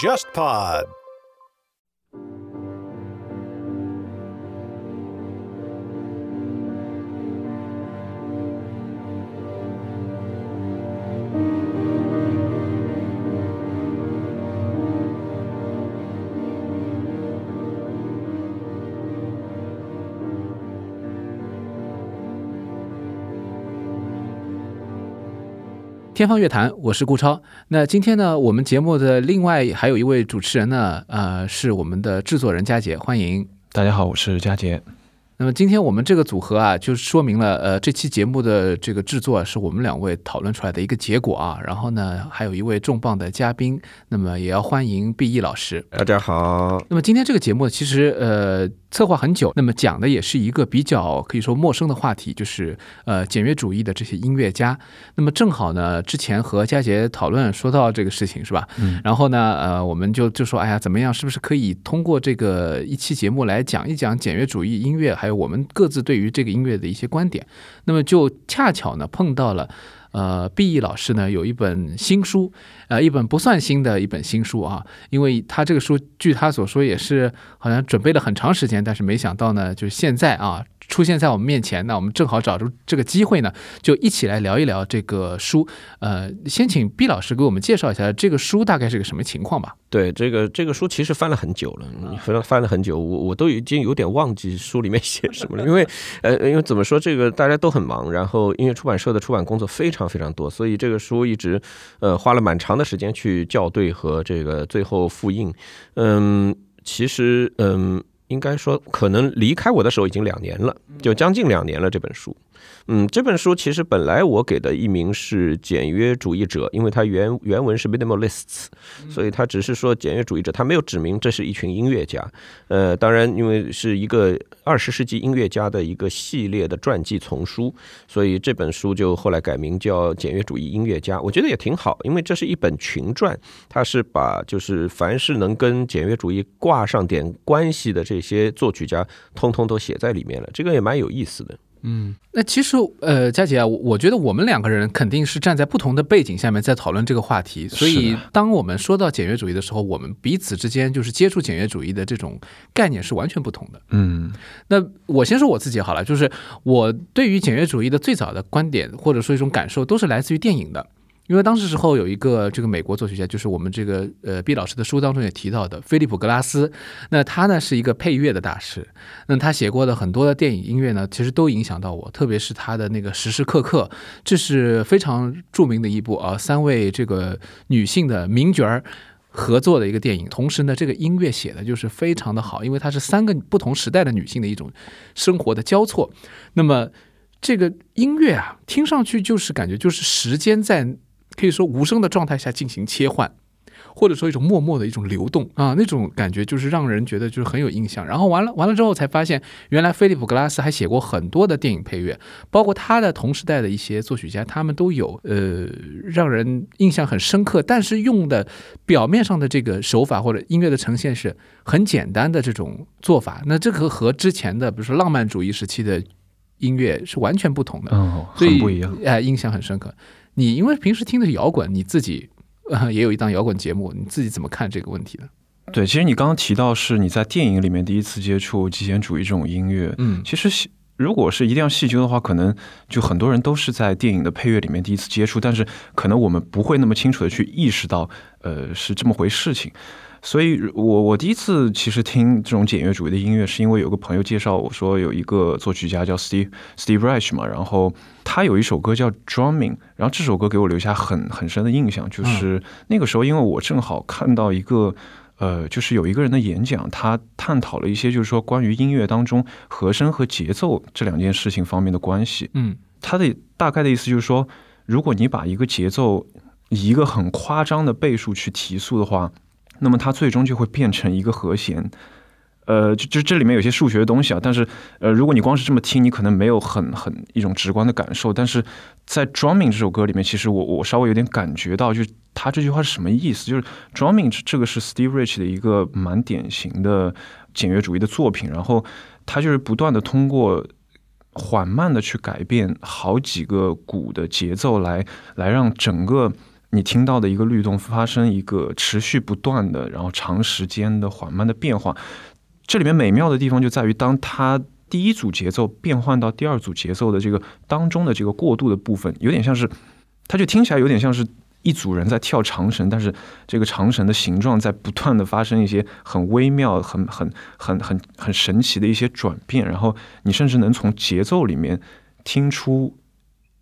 JustPod。天方乐坛，我是顾超。那今天呢，我们节目的另外还有一位主持人呢，呃，是我们的制作人佳杰，欢迎。大家好，我是佳杰。那么今天我们这个组合啊，就说明了，呃，这期节目的这个制作是我们两位讨论出来的一个结果啊。然后呢，还有一位重磅的嘉宾，那么也要欢迎毕毅老师。大家好。那么今天这个节目其实呃策划很久，那么讲的也是一个比较可以说陌生的话题，就是呃简约主义的这些音乐家。那么正好呢，之前和佳杰讨论说到这个事情是吧？嗯。然后呢，呃，我们就就说，哎呀，怎么样，是不是可以通过这个一期节目来讲一讲简约主义音乐，还有我们各自对于这个音乐的一些观点？那么就恰巧呢碰到了。呃，毕毅老师呢有一本新书，呃，一本不算新的一本新书啊，因为他这个书据他所说也是好像准备了很长时间，但是没想到呢，就是现在啊出现在我们面前，那我们正好找出这个机会呢，就一起来聊一聊这个书。呃，先请毕老师给我们介绍一下这个书大概是个什么情况吧。对，这个这个书其实翻了很久了，翻了翻了很久，我我都已经有点忘记书里面写什么了，因为 呃，因为怎么说，这个大家都很忙，然后音乐出版社的出版工作非常非常多，所以这个书一直呃花了蛮长的时间去校对和这个最后复印。嗯，其实嗯，应该说可能离开我的时候已经两年了，就将近两年了这本书。嗯，这本书其实本来我给的译名是简约主义者，因为它原原文是 minimalists，所以它只是说简约主义者，它没有指明这是一群音乐家。呃，当然，因为是一个二十世纪音乐家的一个系列的传记丛书，所以这本书就后来改名叫简约主义音乐家。我觉得也挺好，因为这是一本群传，它是把就是凡是能跟简约主义挂上点关系的这些作曲家，通通都写在里面了，这个也蛮有意思的。嗯，那其实呃，佳姐啊，我觉得我们两个人肯定是站在不同的背景下面在讨论这个话题，所以当我们说到简约主义的时候，我们彼此之间就是接触简约主义的这种概念是完全不同的。嗯，那我先说我自己好了，就是我对于简约主义的最早的观点或者说一种感受，都是来自于电影的。因为当时时候有一个这个美国作曲家，就是我们这个呃毕老师的书当中也提到的菲利普格拉斯，那他呢是一个配乐的大师，那他写过的很多的电影音乐呢，其实都影响到我，特别是他的那个时时刻刻，这是非常著名的一部啊，三位这个女性的名角儿合作的一个电影，同时呢，这个音乐写的就是非常的好，因为它是三个不同时代的女性的一种生活的交错，那么这个音乐啊，听上去就是感觉就是时间在。可以说无声的状态下进行切换，或者说一种默默的一种流动啊，那种感觉就是让人觉得就是很有印象。然后完了完了之后才发现，原来菲利普格拉斯还写过很多的电影配乐，包括他的同时代的一些作曲家，他们都有呃让人印象很深刻，但是用的表面上的这个手法或者音乐的呈现是很简单的这种做法。那这个和之前的比如说浪漫主义时期的音乐是完全不同的，嗯，很不一样，哎，印象很深刻。你因为平时听的是摇滚，你自己呃也有一档摇滚节目，你自己怎么看这个问题呢？对，其实你刚刚提到是你在电影里面第一次接触极简主义这种音乐，嗯，其实如果是一定要细究的话，可能就很多人都是在电影的配乐里面第一次接触，但是可能我们不会那么清楚的去意识到，呃，是这么回事情。所以，我我第一次其实听这种简约主义的音乐，是因为有个朋友介绍我说有一个作曲家叫 Steve Steve Reich 嘛，然后他有一首歌叫 Drumming，然后这首歌给我留下很很深的印象，就是那个时候因为我正好看到一个呃，就是有一个人的演讲，他探讨了一些就是说关于音乐当中和声和节奏这两件事情方面的关系。嗯，他的大概的意思就是说，如果你把一个节奏以一个很夸张的倍数去提速的话。那么它最终就会变成一个和弦，呃，就就这里面有些数学的东西啊。但是，呃，如果你光是这么听，你可能没有很很一种直观的感受。但是在《Drumming》这首歌里面，其实我我稍微有点感觉到，就是他这句话是什么意思？就是《Drumming》这个是 Steve Rich 的一个蛮典型的简约主义的作品，然后他就是不断的通过缓慢的去改变好几个鼓的节奏，来来让整个你听到的一个律动发生一个持续不断的，然后长时间的缓慢的变化。这里面美妙的地方就在于，当它第一组节奏变换到第二组节奏的这个当中的这个过渡的部分，有点像是，它就听起来有点像是。一组人在跳长绳，但是这个长绳的形状在不断的发生一些很微妙、很很很很很神奇的一些转变，然后你甚至能从节奏里面听出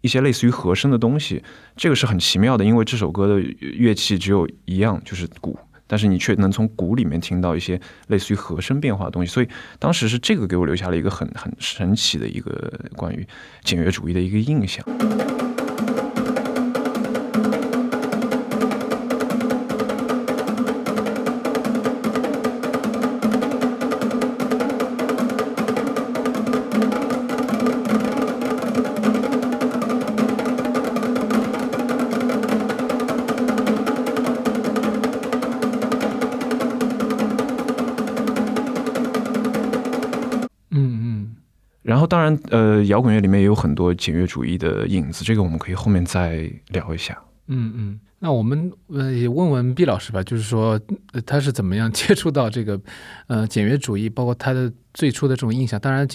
一些类似于和声的东西，这个是很奇妙的，因为这首歌的乐器只有一样，就是鼓，但是你却能从鼓里面听到一些类似于和声变化的东西，所以当时是这个给我留下了一个很很神奇的一个关于简约主义的一个印象。当然，呃，摇滚乐里面也有很多简约主义的影子，这个我们可以后面再聊一下。嗯嗯，那我们呃也问问毕老师吧，就是说他是怎么样接触到这个呃简约主义，包括他的最初的这种印象。当然，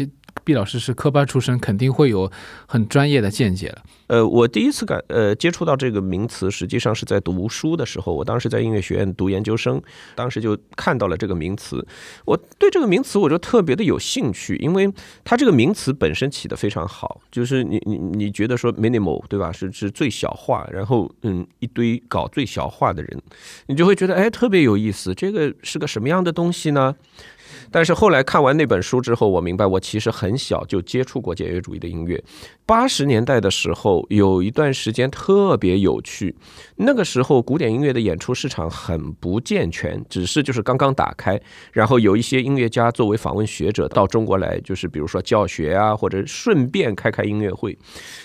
毕老师是科班出身，肯定会有很专业的见解了。呃，我第一次感呃接触到这个名词，实际上是在读书的时候。我当时在音乐学院读研究生，当时就看到了这个名词。我对这个名词我就特别的有兴趣，因为它这个名词本身起的非常好，就是你你你觉得说 minimal 对吧？是是最小化，然后嗯一堆搞最小化的人，你就会觉得哎特别有意思。这个是个什么样的东西呢？但是后来看完那本书之后，我明白我其实很小就接触过简约主义的音乐。八十年代的时候，有一段时间特别有趣。那个时候，古典音乐的演出市场很不健全，只是就是刚刚打开。然后有一些音乐家作为访问学者到中国来，就是比如说教学啊，或者顺便开开音乐会。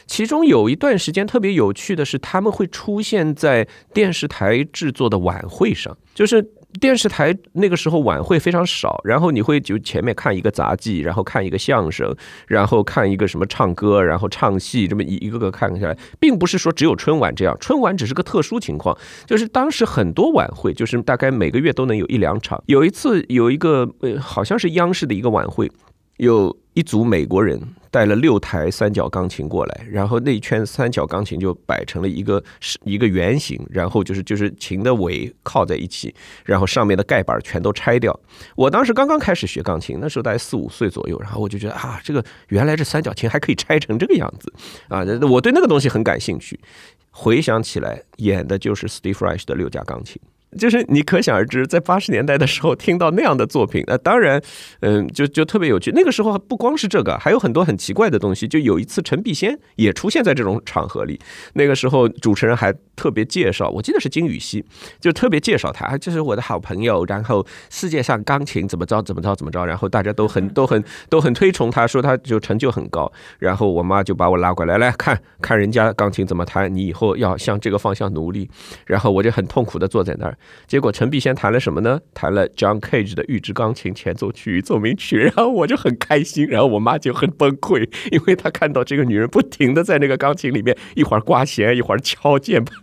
其中有一段时间特别有趣的是，他们会出现在电视台制作的晚会上，就是。电视台那个时候晚会非常少，然后你会就前面看一个杂技，然后看一个相声，然后看一个什么唱歌，然后唱戏，这么一一个个看下来，并不是说只有春晚这样，春晚只是个特殊情况，就是当时很多晚会，就是大概每个月都能有一两场。有一次有一个呃，好像是央视的一个晚会，有一组美国人。带了六台三角钢琴过来，然后那一圈三角钢琴就摆成了一个是一个圆形，然后就是就是琴的尾靠在一起，然后上面的盖板全都拆掉。我当时刚刚开始学钢琴，那时候大概四五岁左右，然后我就觉得啊，这个原来这三角琴还可以拆成这个样子啊！我对那个东西很感兴趣。回想起来，演的就是 Steve Reich 的六架钢琴。就是你可想而知，在八十年代的时候听到那样的作品，那当然，嗯，就就特别有趣。那个时候不光是这个，还有很多很奇怪的东西。就有一次，陈碧仙也出现在这种场合里。那个时候，主持人还特别介绍，我记得是金宇熙，就特别介绍他，这是我的好朋友。然后世界上钢琴怎么着怎么着怎么着，然后大家都很 都很都很推崇他，说他就成就很高。然后我妈就把我拉过来，来看看人家钢琴怎么弹，你以后要向这个方向努力。然后我就很痛苦的坐在那儿。结果陈碧仙弹了什么呢？弹了 John Cage 的《预制钢琴前奏曲与奏鸣曲》，然后我就很开心，然后我妈就很崩溃，因为她看到这个女人不停的在那个钢琴里面一会儿刮弦，一会儿敲键盘，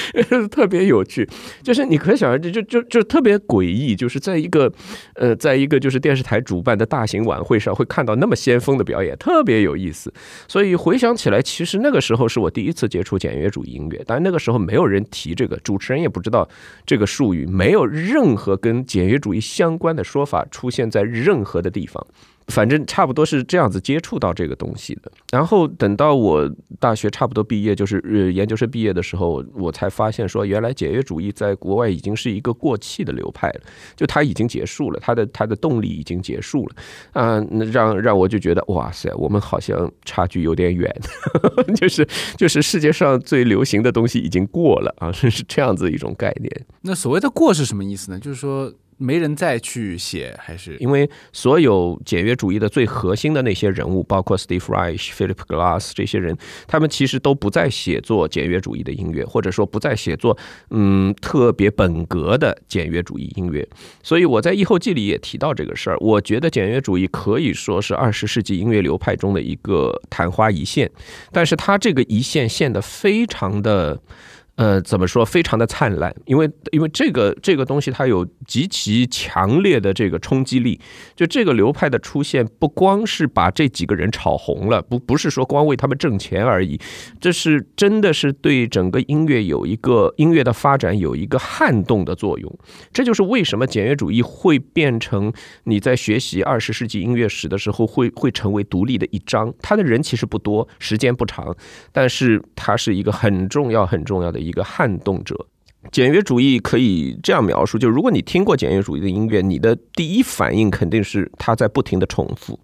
特别有趣。就是你可想而知，就就就特别诡异，就是在一个呃，在一个就是电视台主办的大型晚会上，会看到那么先锋的表演，特别有意思。所以回想起来，其实那个时候是我第一次接触简约主义音乐，但那个时候没有人提这个，主持人也不知道这这个术语。没有任何跟简约主义相关的说法出现在任何的地方。反正差不多是这样子接触到这个东西的，然后等到我大学差不多毕业，就是呃研究生毕业的时候，我才发现说，原来简约主义在国外已经是一个过气的流派了，就它已经结束了，它的它的动力已经结束了，啊，让让我就觉得哇塞，我们好像差距有点远，就是就是世界上最流行的东西已经过了啊，是这样子一种概念。那所谓的过是什么意思呢？就是说。没人再去写，还是因为所有简约主义的最核心的那些人物，包括 Steve Reich、Philip Glass 这些人，他们其实都不再写作简约主义的音乐，或者说不再写作嗯特别本格的简约主义音乐。所以我在《译后记》里也提到这个事儿。我觉得简约主义可以说是二十世纪音乐流派中的一个昙花一现，但是它这个一线现的非常的。呃，怎么说？非常的灿烂，因为因为这个这个东西它有极其强烈的这个冲击力。就这个流派的出现，不光是把这几个人炒红了，不不是说光为他们挣钱而已，这是真的是对整个音乐有一个音乐的发展有一个撼动的作用。这就是为什么简约主义会变成你在学习二十世纪音乐史的时候会会成为独立的一章。他的人其实不多，时间不长，但是他是一个很重要很重要的。一个撼动者，简约主义可以这样描述：就如果你听过简约主义的音乐，你的第一反应肯定是它在不停的重复。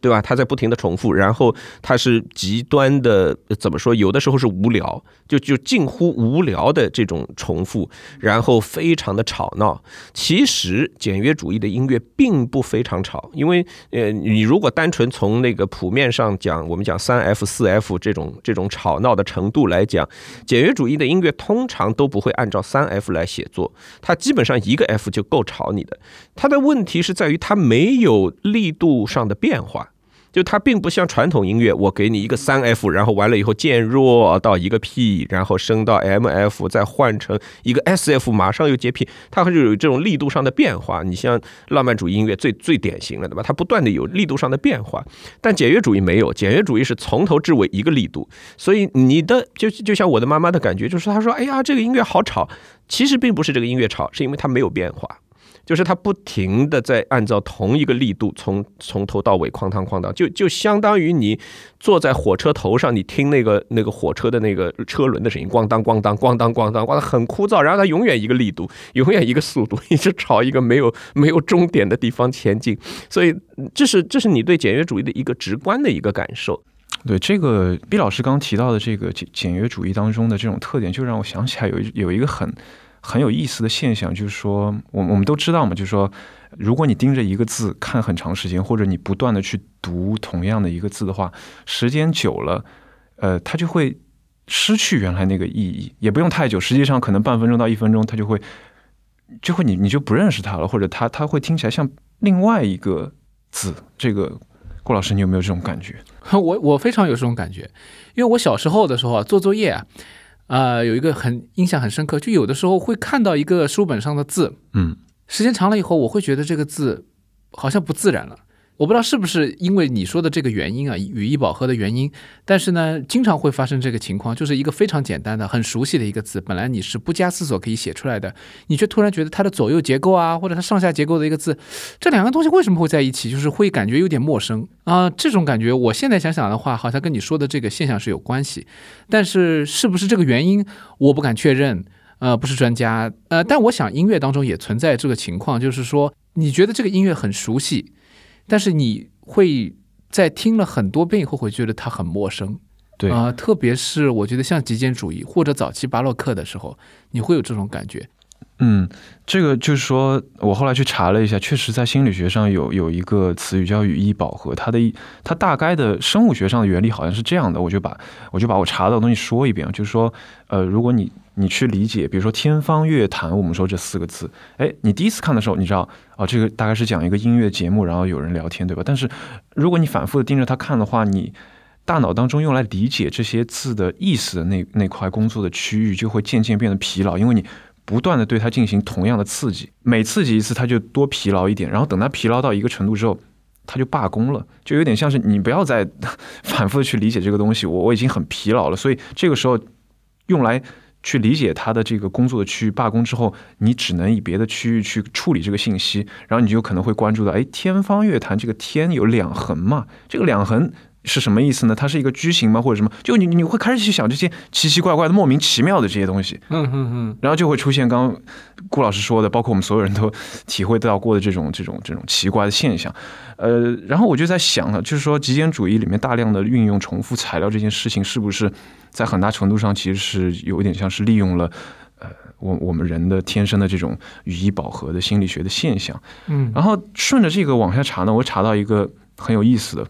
对吧？他在不停的重复，然后他是极端的，怎么说？有的时候是无聊，就就近乎无聊的这种重复，然后非常的吵闹。其实简约主义的音乐并不非常吵，因为呃，你如果单纯从那个谱面上讲，我们讲三 F 四 F 这种这种吵闹的程度来讲，简约主义的音乐通常都不会按照三 F 来写作，它基本上一个 F 就够吵你的。它的问题是在于它没有力度上的变化。就它并不像传统音乐，我给你一个三 F，然后完了以后渐弱到一个 P，然后升到 M F，再换成一个 S F，马上又接 P，它还是有这种力度上的变化。你像浪漫主义音乐最最典型的，对吧？它不断的有力度上的变化，但简约主义没有，简约主义是从头至尾一个力度。所以你的就就像我的妈妈的感觉，就是她说：“哎呀，这个音乐好吵。”其实并不是这个音乐吵，是因为它没有变化。就是它不停的在按照同一个力度从从头到尾哐当哐当，就就相当于你坐在火车头上，你听那个那个火车的那个车轮的声音，咣当咣当咣当咣当，咣当很枯燥，然后它永远一个力度，永远一个速度，一直朝一个没有没有终点的地方前进。所以这是这是你对简约主义的一个直观的一个感受。对这个毕老师刚提到的这个简简约主义当中的这种特点，就让我想起来有有一个很。很有意思的现象就是说，我我们都知道嘛，就是说，如果你盯着一个字看很长时间，或者你不断的去读同样的一个字的话，时间久了，呃，它就会失去原来那个意义。也不用太久，实际上可能半分钟到一分钟，它就会就会你你就不认识它了，或者它它会听起来像另外一个字。这个郭老师，你有没有这种感觉？我我非常有这种感觉，因为我小时候的时候啊，做作业啊。啊，有一个很印象很深刻，就有的时候会看到一个书本上的字，嗯，时间长了以后，我会觉得这个字好像不自然了。我不知道是不是因为你说的这个原因啊，语义饱和的原因，但是呢，经常会发生这个情况，就是一个非常简单的、很熟悉的一个字，本来你是不加思索可以写出来的，你却突然觉得它的左右结构啊，或者它上下结构的一个字，这两个东西为什么会在一起？就是会感觉有点陌生啊。这种感觉，我现在想想的话，好像跟你说的这个现象是有关系，但是是不是这个原因，我不敢确认，呃，不是专家，呃，但我想音乐当中也存在这个情况，就是说你觉得这个音乐很熟悉。但是你会在听了很多遍以后，会觉得它很陌生，对啊，特别是我觉得像极简主义或者早期巴洛克的时候，你会有这种感觉。嗯，这个就是说我后来去查了一下，确实在心理学上有有一个词语叫语义饱和，它的它大概的生物学上的原理好像是这样的，我就把我就把我查到的东西说一遍，就是说，呃，如果你你去理解，比如说天方乐坛，我们说这四个字，哎，你第一次看的时候，你知道，哦，这个大概是讲一个音乐节目，然后有人聊天，对吧？但是如果你反复的盯着它看的话，你大脑当中用来理解这些字的意思的那那块工作的区域就会渐渐变得疲劳，因为你。不断的对它进行同样的刺激，每刺激一次，它就多疲劳一点。然后等它疲劳到一个程度之后，它就罢工了，就有点像是你不要再 反复的去理解这个东西，我我已经很疲劳了。所以这个时候用来去理解它的这个工作的区域罢工之后，你只能以别的区域去处理这个信息，然后你就可能会关注到，哎，天方乐坛这个天有两横嘛，这个两横。是什么意思呢？它是一个矩形吗，或者什么？就你你会开始去想这些奇奇怪怪的、莫名其妙的这些东西。嗯嗯嗯。然后就会出现刚刚顾老师说的，包括我们所有人都体会到过的这种这种这种奇怪的现象。呃，然后我就在想了，就是说极简主义里面大量的运用重复材料这件事情，是不是在很大程度上其实是有一点像是利用了呃我我们人的天生的这种语义饱和的心理学的现象。嗯然后顺着这个往下查呢，我查到一个很有意思的，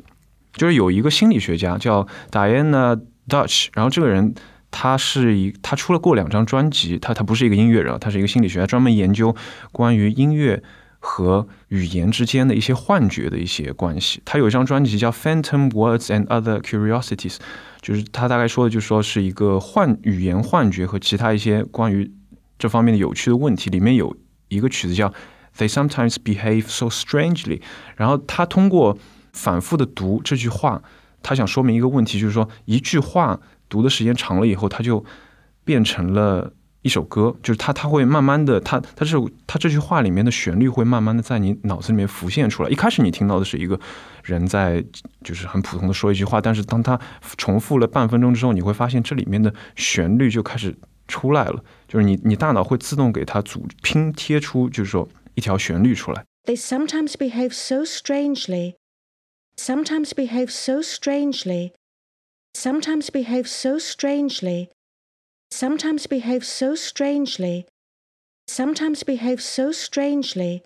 就是有一个心理学家叫 Diana Dutch，然后这个人他是一他出了过两张专辑，他他不是一个音乐人，他是一个心理学家，专门研究关于音乐和语言之间的一些幻觉的一些关系。他有一张专辑叫《Phantom Words and Other Curiosities》，就是他大概说的就说是一个幻语言幻觉和其他一些关于这方面的有趣的问题。里面有一个曲子叫 They sometimes behave so strangely。然后他通过反复的读这句话，他想说明一个问题，就是说一句话读的时间长了以后，它就变成了一首歌，就是它它会慢慢的，它它这它这句话里面的旋律会慢慢的在你脑子里面浮现出来。一开始你听到的是一个人在就是很普通的说一句话，但是当他重复了半分钟之后，你会发现这里面的旋律就开始出来了，就是你你大脑会自动给它组拼贴出，就是说一条旋律出来。They sometimes behave so strangely. Sometimes behave so strangely. Sometimes behave so strangely. Sometimes behave so strangely. Sometimes behave so strangely.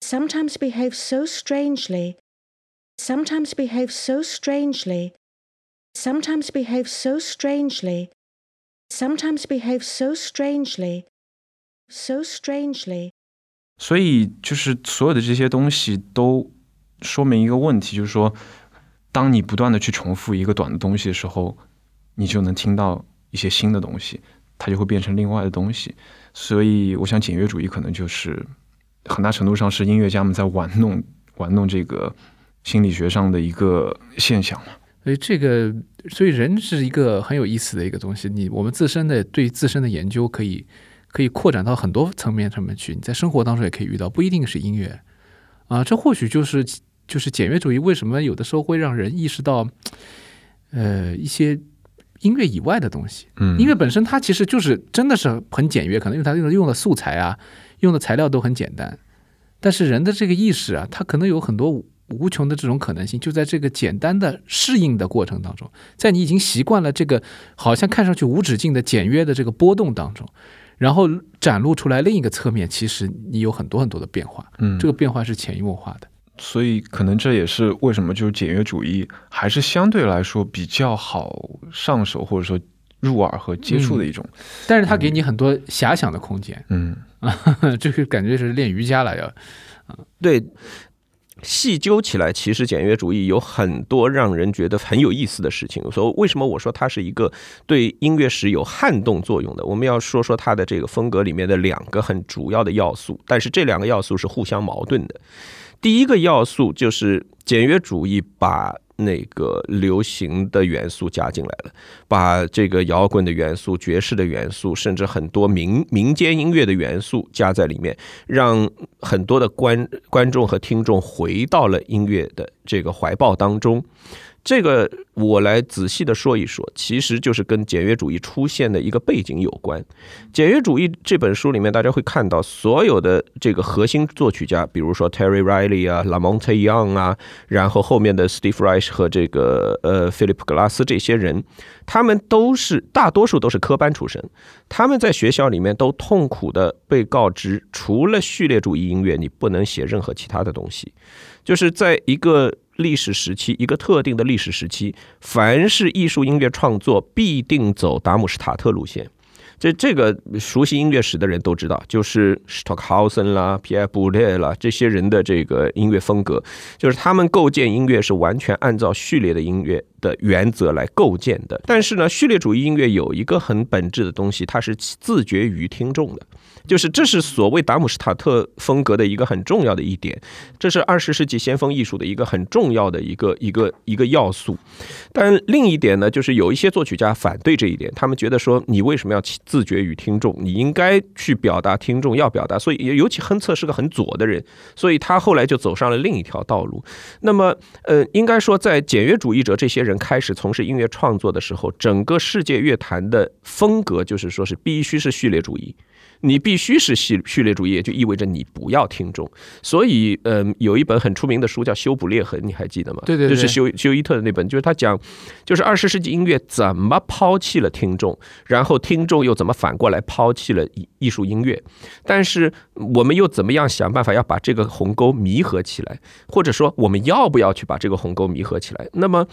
Sometimes behave so strangely. Sometimes behave so strangely. Sometimes behave so strangely. Sometimes behave so strangely. So strangely. 所以就是所有的这些东西都 说明一个问题，就是说，当你不断的去重复一个短的东西的时候，你就能听到一些新的东西，它就会变成另外的东西。所以，我想简约主义可能就是很大程度上是音乐家们在玩弄玩弄这个心理学上的一个现象嘛。所以这个，所以人是一个很有意思的一个东西。你我们自身的对自身的研究可以可以扩展到很多层面上面去。你在生活当中也可以遇到，不一定是音乐啊。这或许就是就是简约主义为什么有的时候会让人意识到，呃，一些音乐以外的东西。嗯，音乐本身它其实就是真的是很简约，可能因为它用的用的素材啊，用的材料都很简单。但是人的这个意识啊，它可能有很多无穷的这种可能性，就在这个简单的适应的过程当中，在你已经习惯了这个好像看上去无止境的简约的这个波动当中，然后展露出来另一个侧面，其实你有很多很多的变化，嗯，这个变化是潜移默化的。所以可能这也是为什么就是简约主义还是相对来说比较好上手或者说入耳和接触的一种。但是它给你很多遐想的空间，嗯这个 感觉是练瑜伽了要。对，细究起来，其实简约主义有很多让人觉得很有意思的事情。所以为什么我说它是一个对音乐史有撼动作用的？我们要说说它的这个风格里面的两个很主要的要素，但是这两个要素是互相矛盾的。第一个要素就是简约主义把那个流行的元素加进来了，把这个摇滚的元素、爵士的元素，甚至很多民民间音乐的元素加在里面，让很多的观观众和听众回到了音乐的这个怀抱当中。这个我来仔细的说一说，其实就是跟简约主义出现的一个背景有关。简约主义这本书里面，大家会看到所有的这个核心作曲家，比如说 Terry Riley 啊、Lamonte Young 啊，然后后面的 Steve Reich 和这个呃 Philip Glass 这些人，他们都是大多数都是科班出身，他们在学校里面都痛苦的被告知，除了序列主义音乐，你不能写任何其他的东西。就是在一个历史时期，一个特定的历史时期，凡是艺术音乐创作必定走达姆施塔特路线。这这个熟悉音乐史的人都知道，就是 Stockhausen 啦、皮埃布列啦这些人的这个音乐风格，就是他们构建音乐是完全按照序列的音乐的原则来构建的。但是呢，序列主义音乐有一个很本质的东西，它是自绝于听众的。就是这是所谓达姆施塔特风格的一个很重要的一点，这是二十世纪先锋艺术的一个很重要的一个一个一个要素。但另一点呢，就是有一些作曲家反对这一点，他们觉得说你为什么要自绝于听众？你应该去表达听众要表达。所以尤其亨策是个很左的人，所以他后来就走上了另一条道路。那么呃，应该说在简约主义者这些人开始从事音乐创作的时候，整个世界乐坛的风格就是说是必须是序列主义。你必须是序序列主义，也就意味着你不要听众。所以，嗯，有一本很出名的书叫《修补裂痕》，你还记得吗？对对对就是修修伊特的那本，就是他讲，就是二十世纪音乐怎么抛弃了听众，然后听众又怎么反过来抛弃了艺艺术音乐，但是我们又怎么样想办法要把这个鸿沟弥合起来，或者说我们要不要去把这个鸿沟弥合起来？那么。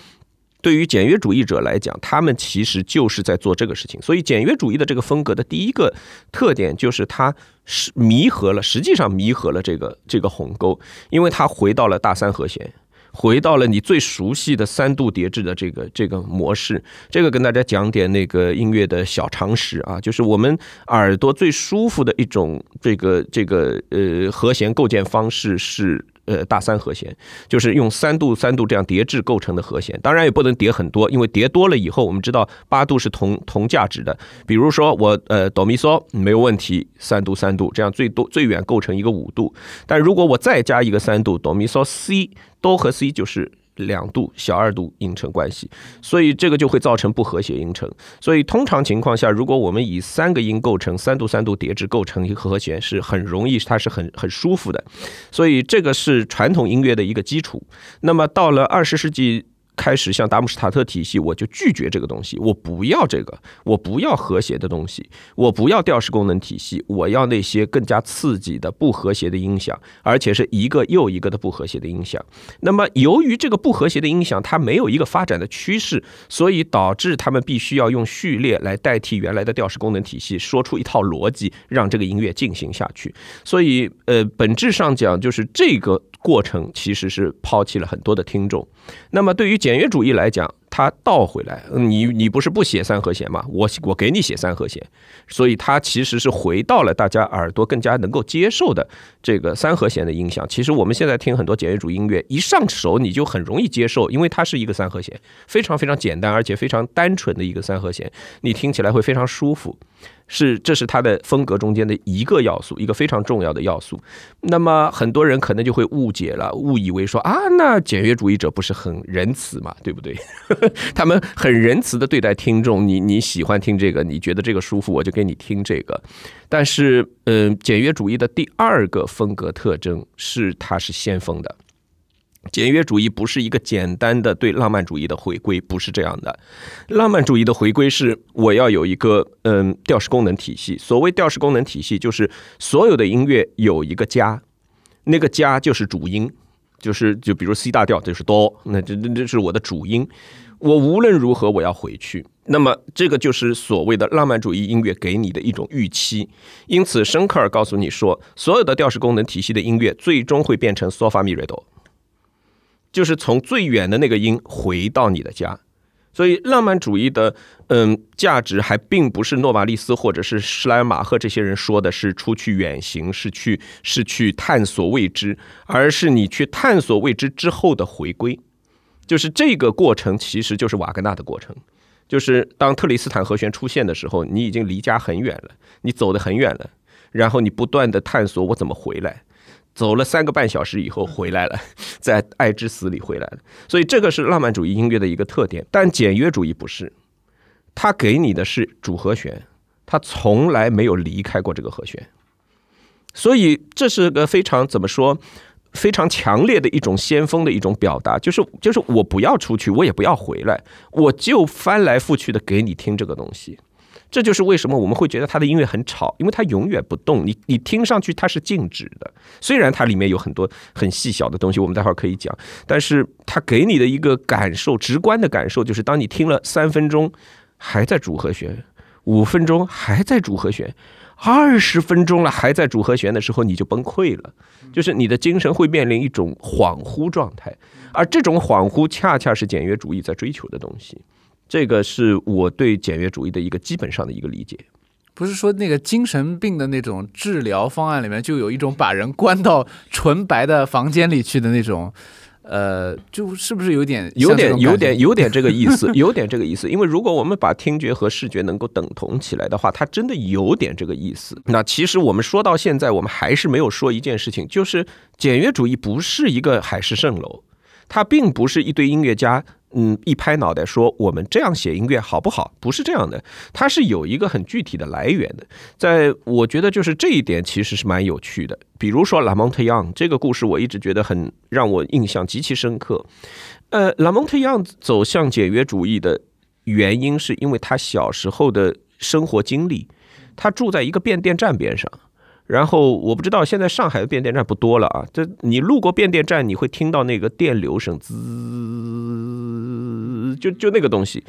对于简约主义者来讲，他们其实就是在做这个事情。所以，简约主义的这个风格的第一个特点就是它是弥合了，实际上弥合了这个这个鸿沟，因为它回到了大三和弦，回到了你最熟悉的三度叠制的这个这个模式。这个跟大家讲点那个音乐的小常识啊，就是我们耳朵最舒服的一种这个这个呃和弦构建方式是。呃，大三和弦就是用三度、三度这样叠制构成的和弦，当然也不能叠很多，因为叠多了以后，我们知道八度是同同价值的。比如说我呃哆咪嗦没有问题，三度三度这样最多最远构成一个五度，但如果我再加一个三度哆咪嗦 C 哆和 C 就是。两度小二度音程关系，所以这个就会造成不和谐音程。所以通常情况下，如果我们以三个音构成三度三度叠制构成一个和弦，是很容易，它是很很舒服的。所以这个是传统音乐的一个基础。那么到了二十世纪。开始像达姆施塔特体系，我就拒绝这个东西，我不要这个，我不要和谐的东西，我不要调式功能体系，我要那些更加刺激的不和谐的音响，而且是一个又一个的不和谐的音响。那么由于这个不和谐的音响，它没有一个发展的趋势，所以导致他们必须要用序列来代替原来的调式功能体系，说出一套逻辑，让这个音乐进行下去。所以，呃，本质上讲，就是这个过程其实是抛弃了很多的听众。那么对于简约主义来讲，它倒回来，你你不是不写三和弦吗？我我给你写三和弦，所以它其实是回到了大家耳朵更加能够接受的这个三和弦的音响。其实我们现在听很多简约主义音乐，一上手你就很容易接受，因为它是一个三和弦，非常非常简单，而且非常单纯的一个三和弦，你听起来会非常舒服。是，这是它的风格中间的一个要素，一个非常重要的要素。那么很多人可能就会误解了，误以为说啊，那简约主义者不是很仁慈嘛，对不对？他们很仁慈的对待听众，你你喜欢听这个，你觉得这个舒服，我就给你听这个。但是，嗯，简约主义的第二个风格特征是它是先锋的。简约主义不是一个简单的对浪漫主义的回归，不是这样的。浪漫主义的回归是我要有一个嗯调式功能体系。所谓调式功能体系，就是所有的音乐有一个家，那个家就是主音，就是就比如 C 大调就是哆，那这这这是我的主音。我无论如何我要回去，那么这个就是所谓的浪漫主义音乐给你的一种预期。因此，申克尔告诉你说，所有的调式功能体系的音乐最终会变成嗦发咪瑞哆。就是从最远的那个音回到你的家，所以浪漫主义的嗯价值还并不是诺瓦利斯或者是施莱尔马赫这些人说的是出去远行，是去是去探索未知，而是你去探索未知之后的回归，就是这个过程其实就是瓦格纳的过程，就是当特里斯坦和弦出现的时候，你已经离家很远了，你走得很远了，然后你不断的探索我怎么回来。走了三个半小时以后回来了，在《爱之死》里回来了，所以这个是浪漫主义音乐的一个特点。但简约主义不是，它给你的是主和弦，它从来没有离开过这个和弦，所以这是个非常怎么说，非常强烈的一种先锋的一种表达，就是就是我不要出去，我也不要回来，我就翻来覆去的给你听这个东西。这就是为什么我们会觉得他的音乐很吵，因为它永远不动，你你听上去它是静止的。虽然它里面有很多很细小的东西，我们待会儿可以讲，但是它给你的一个感受，直观的感受就是，当你听了三分钟还在主和弦，五分钟还在主和弦，二十分钟了还在主和弦的时候，你就崩溃了，就是你的精神会面临一种恍惚状态，而这种恍惚恰恰是简约主义在追求的东西。这个是我对简约主义的一个基本上的一个理解，不是说那个精神病的那种治疗方案里面就有一种把人关到纯白的房间里去的那种，呃，就是不是有点有点有点有点这个意思，有点这个意思。因为如果我们把听觉和视觉能够等同起来的话，它真的有点这个意思。那其实我们说到现在，我们还是没有说一件事情，就是简约主义不是一个海市蜃楼。它并不是一堆音乐家。嗯，一拍脑袋说我们这样写音乐好不好？不是这样的，它是有一个很具体的来源的。在我觉得就是这一点其实是蛮有趣的。比如说拉蒙特杨这个故事，我一直觉得很让我印象极其深刻。呃，拉蒙特杨走向简约主义的原因，是因为他小时候的生活经历，他住在一个变电站边上。然后我不知道现在上海的变电站不多了啊，这你路过变电站，你会听到那个电流声滋，就就那个东西，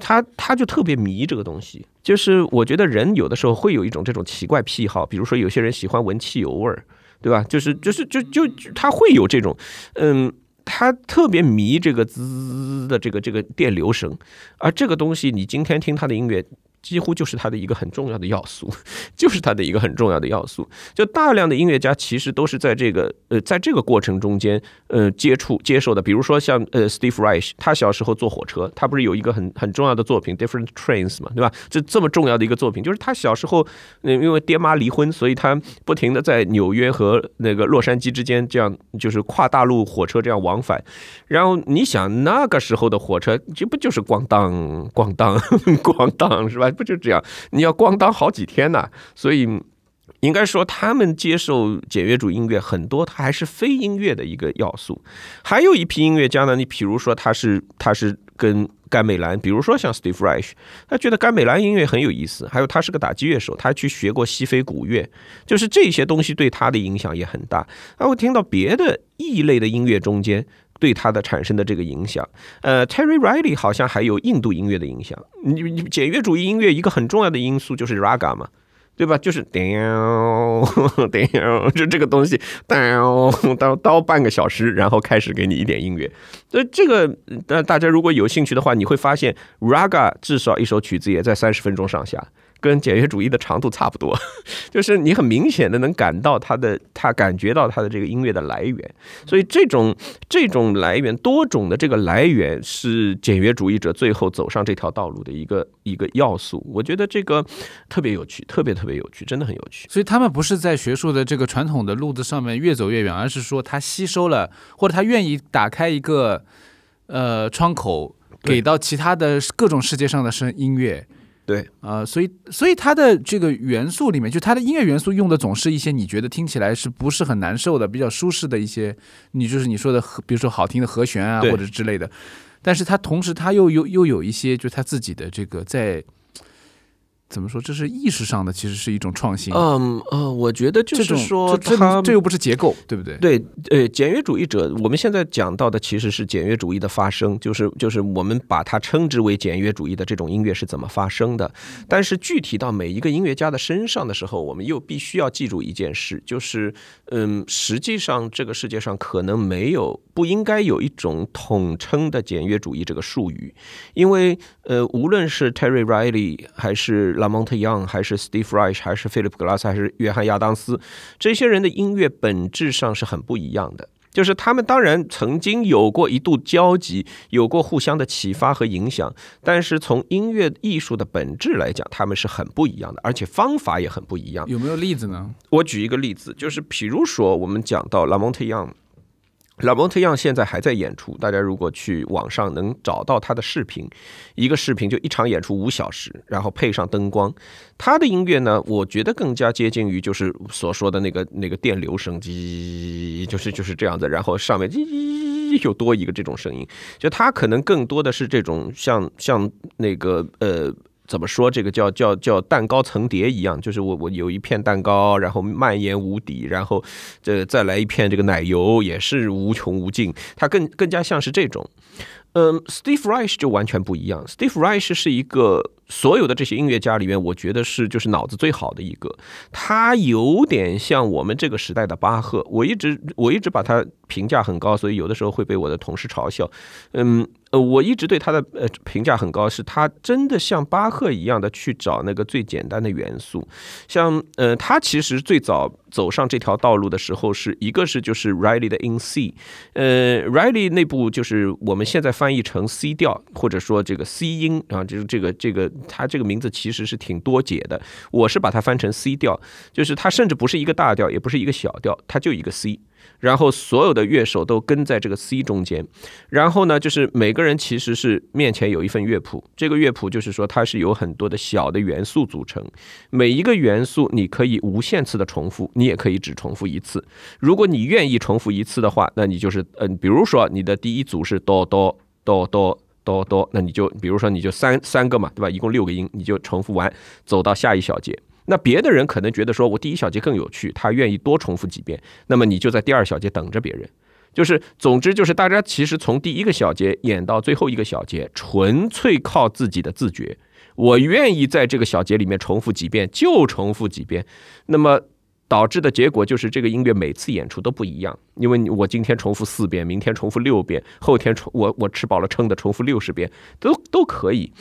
他他就特别迷这个东西。就是我觉得人有的时候会有一种这种奇怪癖好，比如说有些人喜欢闻汽油味儿，对吧？就是就是就就他会有这种，嗯，他特别迷这个滋的这个这个电流声，而这个东西你今天听他的音乐。几乎就是它的一个很重要的要素，就是它的一个很重要的要素。就大量的音乐家其实都是在这个呃，在这个过程中间呃接触接受的。比如说像呃 Steve Reich，他小时候坐火车，他不是有一个很很重要的作品《Different Trains》嘛，对吧？这这么重要的一个作品，就是他小时候嗯因为爹妈离婚，所以他不停的在纽约和那个洛杉矶之间这样就是跨大陆火车这样往返。然后你想那个时候的火车，这不就是咣当咣当 咣当是吧？不就这样？你要咣当好几天呢，所以应该说他们接受简约主义音乐很多，它还是非音乐的一个要素。还有一批音乐家呢，你比如说他是他是跟甘美兰，比如说像 Steve Reich，他觉得甘美兰音乐很有意思。还有他是个打击乐手，他去学过西非鼓乐，就是这些东西对他的影响也很大。他会听到别的异类的音乐中间。对他的产生的这个影响，呃，Terry Riley 好像还有印度音乐的影响。你你简约主义音乐一个很重要的因素就是 Raga 嘛，对吧？就是叮叮，就这个东西，叨叨叨半个小时，然后开始给你一点音乐。所以这个，呃，大家如果有兴趣的话，你会发现 Raga 至少一首曲子也在三十分钟上下。跟简约主义的长度差不多，就是你很明显的能感到他的，他感觉到他的这个音乐的来源，所以这种这种来源多种的这个来源是简约主义者最后走上这条道路的一个一个要素。我觉得这个特别有趣，特别特别有趣，真的很有趣。所以他们不是在学术的这个传统的路子上面越走越远，而是说他吸收了，或者他愿意打开一个呃窗口，给到其他的各种世界上的声音乐。对，呃，所以，所以它的这个元素里面，就它的音乐元素用的总是一些你觉得听起来是不是很难受的、比较舒适的一些，你就是你说的，比如说好听的和弦啊，或者之类的。但是它同时，它又又又有一些，就它自己的这个在。怎么说？这是意识上的，其实是一种创新。嗯呃，我觉得就是说，这这又不是结构，对不对？对，呃，简约主义者，我们现在讲到的其实是简约主义的发生，就是就是我们把它称之为简约主义的这种音乐是怎么发生的。但是具体到每一个音乐家的身上的时候，我们又必须要记住一件事，就是嗯，实际上这个世界上可能没有，不应该有一种统称的简约主义这个术语，因为呃，无论是 Terry Riley 还是拉蒙特· Young 还是 Steve Reich 还是 Philip Glass 还是约翰亚当斯，这些人的音乐本质上是很不一样的。就是他们当然曾经有过一度交集，有过互相的启发和影响，但是从音乐艺术的本质来讲，他们是很不一样的，而且方法也很不一样。有没有例子呢？我举一个例子，就是比如说我们讲到拉蒙特· Young。拉蒙特样现在还在演出，大家如果去网上能找到他的视频，一个视频就一场演出五小时，然后配上灯光，他的音乐呢，我觉得更加接近于就是所说的那个那个电流声，机，就是就是这样子，然后上面叽又多一个这种声音，就他可能更多的是这种像像那个呃。怎么说这个叫叫叫蛋糕层叠一样，就是我我有一片蛋糕，然后蔓延无底，然后这再来一片这个奶油也是无穷无尽，它更更加像是这种。嗯，Steve Reich 就完全不一样，Steve Reich 是一个。所有的这些音乐家里面，我觉得是就是脑子最好的一个。他有点像我们这个时代的巴赫，我一直我一直把他评价很高，所以有的时候会被我的同事嘲笑。嗯，呃，我一直对他的呃评价很高，是他真的像巴赫一样的去找那个最简单的元素。像呃，他其实最早走上这条道路的时候，是一个是就是 Riley 的 In C，呃，Riley 那部就是我们现在翻译成 C 调，或者说这个 C 音啊，就是这个这个。它这个名字其实是挺多解的，我是把它翻成 C 调，就是它甚至不是一个大调，也不是一个小调，它就一个 C。然后所有的乐手都跟在这个 C 中间，然后呢，就是每个人其实是面前有一份乐谱，这个乐谱就是说它是由很多的小的元素组成，每一个元素你可以无限次的重复，你也可以只重复一次。如果你愿意重复一次的话，那你就是嗯，比如说你的第一组是哆哆哆哆哆哆，那你就比如说你就三三个嘛，对吧？一共六个音，你就重复完，走到下一小节。那别的人可能觉得说我第一小节更有趣，他愿意多重复几遍，那么你就在第二小节等着别人。就是总之就是大家其实从第一个小节演到最后一个小节，纯粹靠自己的自觉。我愿意在这个小节里面重复几遍就重复几遍，那么导致的结果就是这个音乐每次演出都不一样，因为我今天重复四遍，明天重复六遍，后天重我我吃饱了撑的重复六十遍都都可以。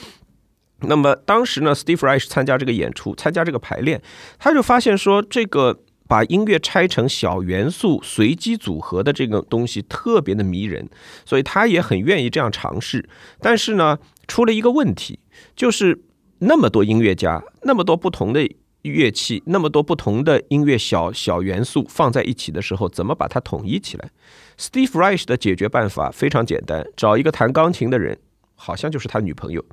那么当时呢，Steve Reich 参加这个演出，参加这个排练，他就发现说，这个把音乐拆成小元素随机组合的这个东西特别的迷人，所以他也很愿意这样尝试。但是呢，出了一个问题，就是那么多音乐家，那么多不同的乐器，那么多不同的音乐小小元素放在一起的时候，怎么把它统一起来？Steve Reich 的解决办法非常简单，找一个弹钢琴的人。好像就是他女朋友，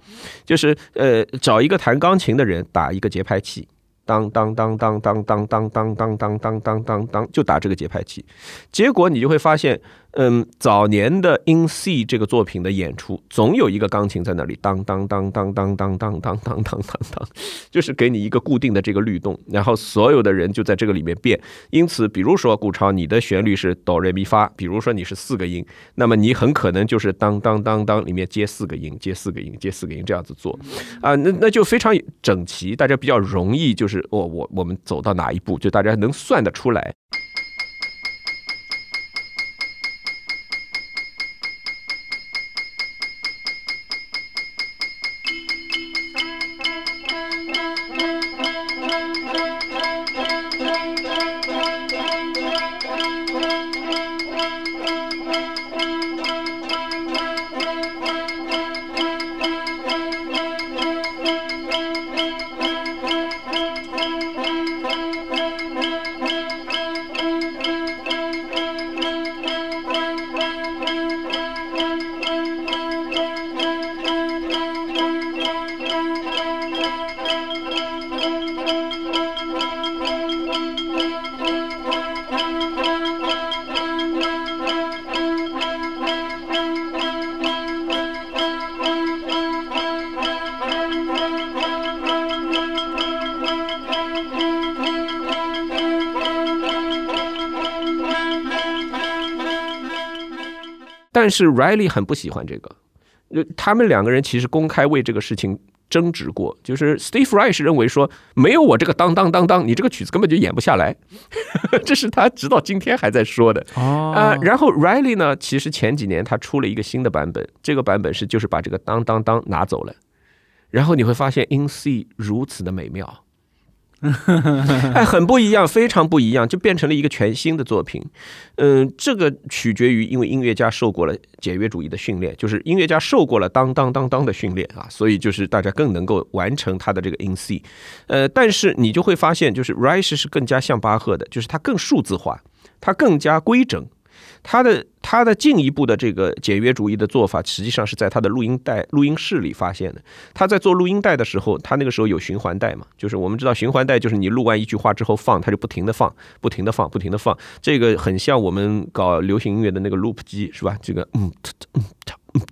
就是呃，找一个弹钢琴的人打一个节拍器。当当当当当当当当当当当当当，就打这个节拍器，结果你就会发现，嗯，早年的 In C 这个作品的演出，总有一个钢琴在那里当当当当当当当当当当当，就是给你一个固定的这个律动，然后所有的人就在这个里面变。因此，比如说顾超，你的旋律是哆来咪发，比如说你是四个音，那么你很可能就是当当当当里面接四个音，接四个音，接四个音这样子做，啊，那那就非常整齐，大家比较容易就是。是我我我们走到哪一步，就大家能算得出来。但是 Riley 很不喜欢这个，呃，他们两个人其实公开为这个事情争执过。就是 Steve Reich 认为说，没有我这个当当当当，你这个曲子根本就演不下来，这是他直到今天还在说的。啊，然后 Riley 呢，其实前几年他出了一个新的版本，这个版本是就是把这个当当当拿走了，然后你会发现 In C 如此的美妙。哎，很不一样，非常不一样，就变成了一个全新的作品。嗯，这个取决于，因为音乐家受过了简约主义的训练，就是音乐家受过了当当当当的训练啊，所以就是大家更能够完成他的这个 in C。呃，但是你就会发现，就是 Rice 是更加像巴赫的，就是它更数字化，它更加规整。他的他的进一步的这个简约主义的做法，实际上是在他的录音带录音室里发现的。他在做录音带的时候，他那个时候有循环带嘛，就是我们知道循环带就是你录完一句话之后放，它就不停的放，不停的放，不停的放。这个很像我们搞流行音乐的那个 loop 机，是吧？这个嗯嗯嗯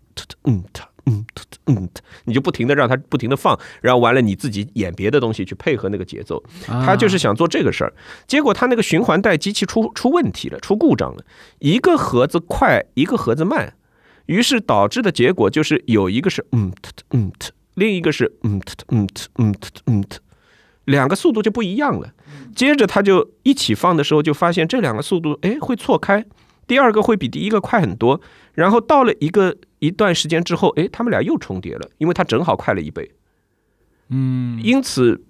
嗯嗯。嗯嗯，你就不停的让它不停的放，然后完了你自己演别的东西去配合那个节奏，他就是想做这个事儿。结果他那个循环带机器出出问题了，出故障了，一个盒子快，一个盒子慢，于是导致的结果就是有一个是嗯嗯另一个是嗯嗯嗯嗯两个速度就不一样了。接着他就一起放的时候，就发现这两个速度哎会错开，第二个会比第一个快很多，然后到了一个。一段时间之后，哎，他们俩又重叠了，因为它正好快了一倍。嗯，因此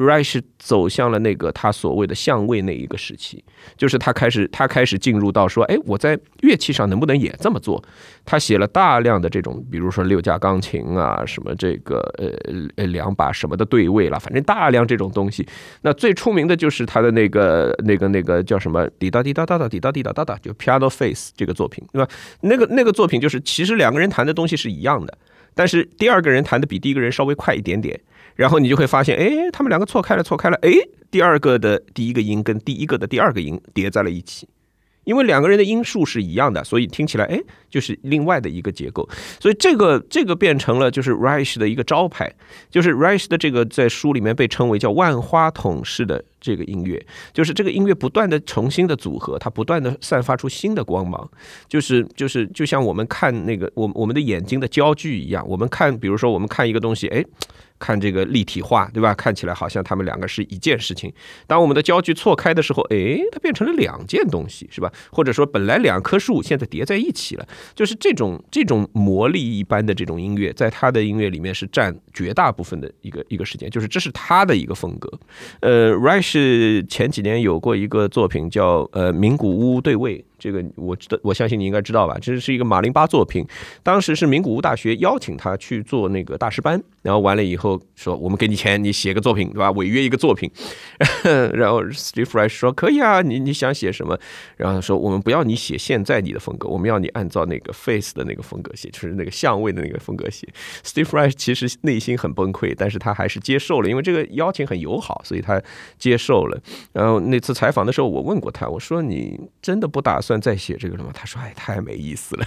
Rush 走向了那个他所谓的相位那一个时期，就是他开始他开始进入到说，哎，我在乐器上能不能也这么做？他写了大量的这种，比如说六架钢琴啊，什么这个呃呃两把什么的对位了，反正大量这种东西。那最出名的就是他的那个那个那个叫什么滴答滴答答答滴答滴答答答，就 Piano Face 这个作品，对吧？那个那个作品就是其实两个人弹的东西是一样的，但是第二个人弹的比第一个人稍微快一点点。然后你就会发现，哎，他们两个错开了，错开了，哎，第二个的第一个音跟第一个的第二个音叠在了一起。因为两个人的音数是一样的，所以听起来哎，就是另外的一个结构。所以这个这个变成了就是 Rice 的一个招牌，就是 Rice 的这个在书里面被称为叫万花筒式的这个音乐，就是这个音乐不断的重新的组合，它不断的散发出新的光芒，就是就是就像我们看那个我我们的眼睛的焦距一样，我们看比如说我们看一个东西，哎。看这个立体化，对吧？看起来好像他们两个是一件事情。当我们的焦距错开的时候，哎，它变成了两件东西，是吧？或者说，本来两棵树现在叠在一起了，就是这种这种魔力一般的这种音乐，在他的音乐里面是占绝大部分的一个一个时间，就是这是他的一个风格。呃，Rice 前几年有过一个作品叫呃名古屋对位。这个我知道，我相信你应该知道吧？这是一个马林巴作品，当时是名古屋大学邀请他去做那个大师班，然后完了以后说我们给你钱，你写个作品，对吧？违约一个作品，然后 Steve Reich 说可以啊，你你想写什么？然后说我们不要你写现在你的风格，我们要你按照那个 Face 的那个风格写，就是那个相位的那个风格写。Steve Reich 其实内心很崩溃，但是他还是接受了，因为这个邀请很友好，所以他接受了。然后那次采访的时候，我问过他，我说你真的不打算？算再写这个了吗？他说：“哎，太没意思了。”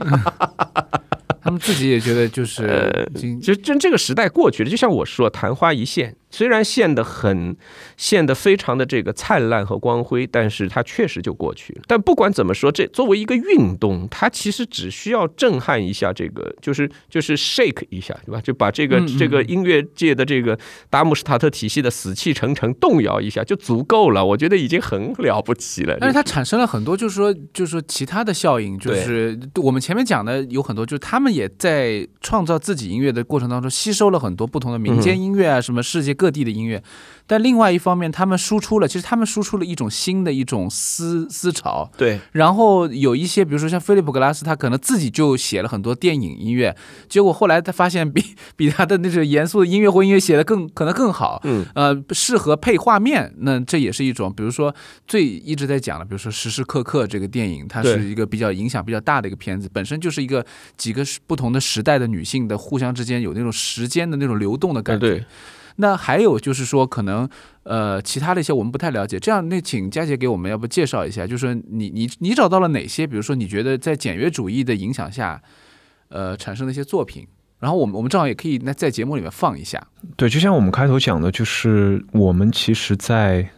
他们自己也觉得就是，就就这个时代过去了。就像我说，昙花一现。虽然现的很，现的非常的这个灿烂和光辉，但是它确实就过去了。但不管怎么说，这作为一个运动，它其实只需要震撼一下这个，就是就是 shake 一下，对吧？就把这个这个音乐界的这个达姆施塔特体系的死气沉沉动摇一下就足够了。我觉得已经很了不起了。但是它产生了很多，就是说就是说其他的效应，就是我们前面讲的有很多，就是他们也在创造自己音乐的过程当中，吸收了很多不同的民间音乐啊，什么世界。各地的音乐。但另外一方面，他们输出了，其实他们输出了一种新的一种思思潮。对。然后有一些，比如说像菲利普格拉斯，他可能自己就写了很多电影音乐，结果后来他发现比 比他的那种严肃的音乐或音乐写的更可能更好。嗯。呃，适合配画面，那这也是一种，比如说最一直在讲的，比如说时时刻刻这个电影，它是一个比较影响比较大的一个片子，本身就是一个几个不同的时代的女性的互相之间有那种时间的那种流动的感觉。对。那还有就是说，可能呃，其他的一些我们不太了解。这样，那请佳杰给我们要不介绍一下，就是说你你你找到了哪些？比如说，你觉得在简约主义的影响下，呃，产生的一些作品。然后我们我们正好也可以那在节目里面放一下。对，就像我们开头讲的，就是我们其实，在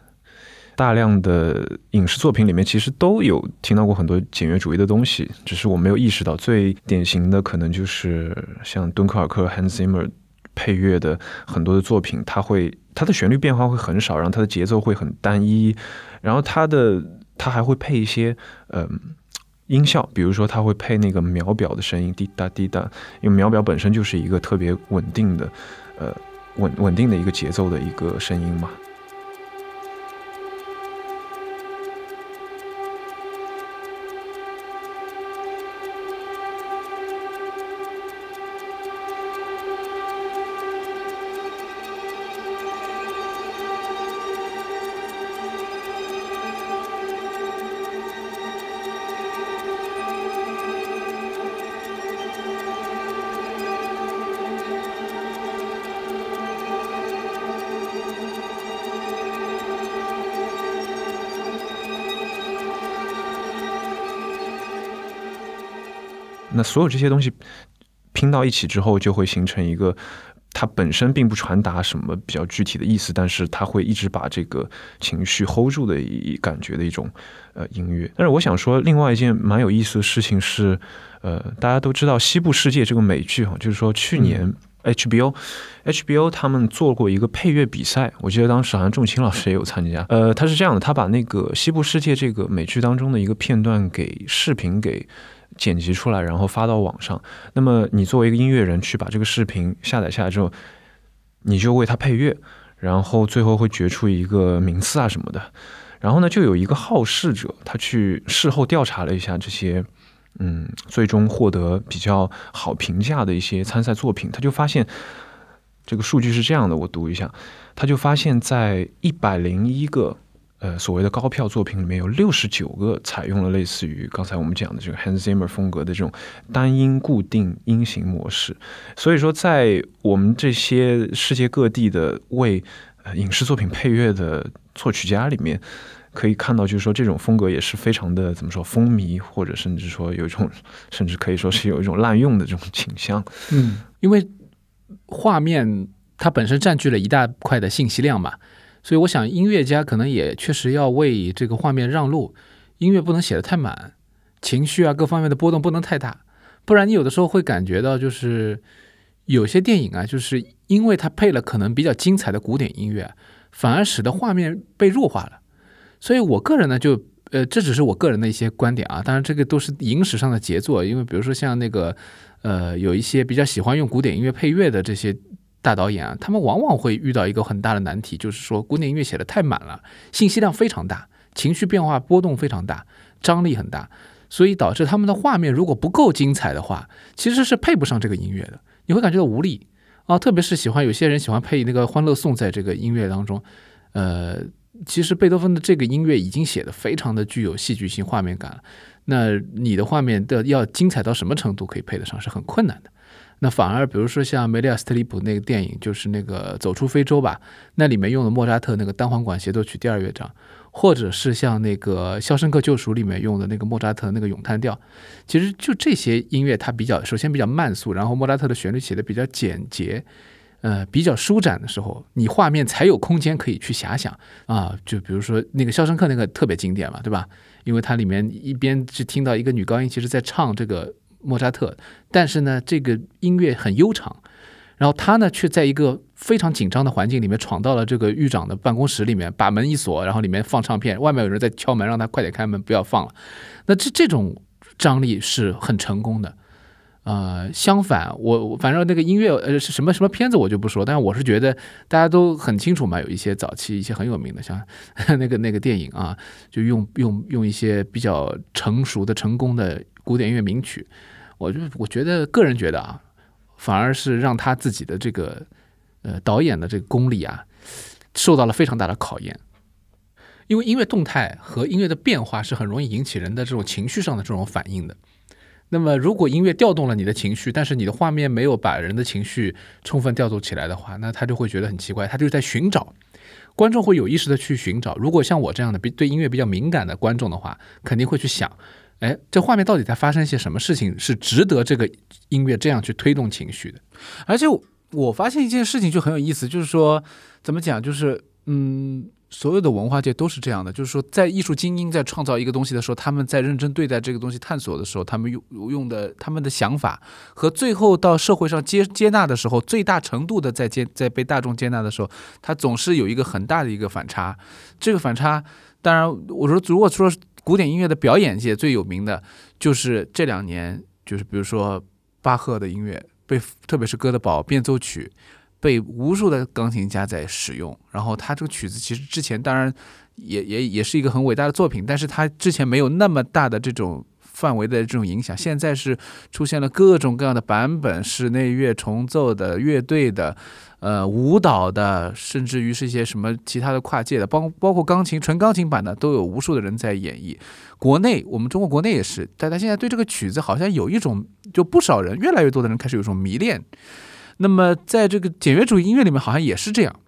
大量的影视作品里面，其实都有听到过很多简约主义的东西，只是我没有意识到。最典型的可能就是像敦刻尔克 Hans Zimmer。配乐的很多的作品，它会它的旋律变化会很少，然后它的节奏会很单一，然后它的它还会配一些嗯音效，比如说它会配那个秒表的声音，滴答滴答，因为秒表本身就是一个特别稳定的呃稳稳定的一个节奏的一个声音嘛。那所有这些东西拼到一起之后，就会形成一个它本身并不传达什么比较具体的意思，但是它会一直把这个情绪 hold 住的一感觉的一种呃音乐。但是我想说，另外一件蛮有意思的事情是，呃，大家都知道《西部世界》这个美剧哈，就是说去年 HBO HBO 他们做过一个配乐比赛，我记得当时好像仲青老师也有参加。呃，他是这样的，他把那个《西部世界》这个美剧当中的一个片段给视频给。剪辑出来，然后发到网上。那么你作为一个音乐人，去把这个视频下载下来之后，你就为它配乐。然后最后会决出一个名次啊什么的。然后呢，就有一个好事者，他去事后调查了一下这些，嗯，最终获得比较好评价的一些参赛作品，他就发现这个数据是这样的，我读一下，他就发现，在一百零一个呃所谓的高票作品里面，有六十九个采用了类似于刚才我们讲的这个 Hans Zimmer 风格的这种单音固定音型模式。所以说，在我们这些世界各地的为影视作品配乐的作曲家里面。可以看到，就是说这种风格也是非常的怎么说风靡，或者甚至说有一种，甚至可以说是有一种滥用的这种倾向。嗯，因为画面它本身占据了一大块的信息量嘛，所以我想音乐家可能也确实要为这个画面让路，音乐不能写的太满，情绪啊各方面的波动不能太大，不然你有的时候会感觉到就是有些电影啊，就是因为它配了可能比较精彩的古典音乐，反而使得画面被弱化了。所以，我个人呢，就呃，这只是我个人的一些观点啊。当然，这个都是影史上的杰作。因为，比如说像那个，呃，有一些比较喜欢用古典音乐配乐的这些大导演啊，他们往往会遇到一个很大的难题，就是说古典音乐写的太满了，信息量非常大，情绪变化波动非常大，张力很大，所以导致他们的画面如果不够精彩的话，其实是配不上这个音乐的。你会感觉到无力啊，特别是喜欢有些人喜欢配那个《欢乐颂》在这个音乐当中，呃。其实贝多芬的这个音乐已经写的非常的具有戏剧性画面感了，那你的画面的要精彩到什么程度可以配得上是很困难的。那反而比如说像梅利亚斯特里普那个电影，就是那个走出非洲吧，那里面用的莫扎特那个单簧管协奏曲第二乐章，或者是像那个肖申克救赎里面用的那个莫扎特那个咏叹调，其实就这些音乐它比较首先比较慢速，然后莫扎特的旋律写的比较简洁。呃，比较舒展的时候，你画面才有空间可以去遐想啊。就比如说那个《肖申克》那个特别经典嘛，对吧？因为它里面一边是听到一个女高音，其实在唱这个莫扎特，但是呢，这个音乐很悠长，然后他呢却在一个非常紧张的环境里面闯到了这个狱长的办公室里面，把门一锁，然后里面放唱片，外面有人在敲门，让他快点开门，不要放了。那这这种张力是很成功的。呃，相反，我反正那个音乐呃是什么什么片子我就不说，但是我是觉得大家都很清楚嘛，有一些早期一些很有名的，像 那个那个电影啊，就用用用一些比较成熟的成功的古典音乐名曲，我就我觉得个人觉得啊，反而是让他自己的这个呃导演的这个功力啊受到了非常大的考验，因为音乐动态和音乐的变化是很容易引起人的这种情绪上的这种反应的。那么，如果音乐调动了你的情绪，但是你的画面没有把人的情绪充分调动起来的话，那他就会觉得很奇怪。他就在寻找，观众会有意识的去寻找。如果像我这样的比对音乐比较敏感的观众的话，肯定会去想，哎，这画面到底在发生些什么事情，是值得这个音乐这样去推动情绪的。而且我发现一件事情就很有意思，就是说，怎么讲，就是嗯。所有的文化界都是这样的，就是说，在艺术精英在创造一个东西的时候，他们在认真对待这个东西探索的时候，他们用用的他们的想法和最后到社会上接接纳的时候，最大程度的在接在被大众接纳的时候，他总是有一个很大的一个反差。这个反差，当然我说，如果说古典音乐的表演界最有名的，就是这两年，就是比如说巴赫的音乐被，特别是哥德堡变奏曲。被无数的钢琴家在使用，然后他这个曲子其实之前当然也也也是一个很伟大的作品，但是他之前没有那么大的这种范围的这种影响，现在是出现了各种各样的版本，室内乐重奏的、乐队的、呃舞蹈的，甚至于是一些什么其他的跨界的，包包括钢琴纯钢琴版的，都有无数的人在演绎。国内我们中国国内也是，大家现在对这个曲子好像有一种，就不少人越来越多的人开始有一种迷恋。那么，在这个简约主义音乐里面，好像也是这样。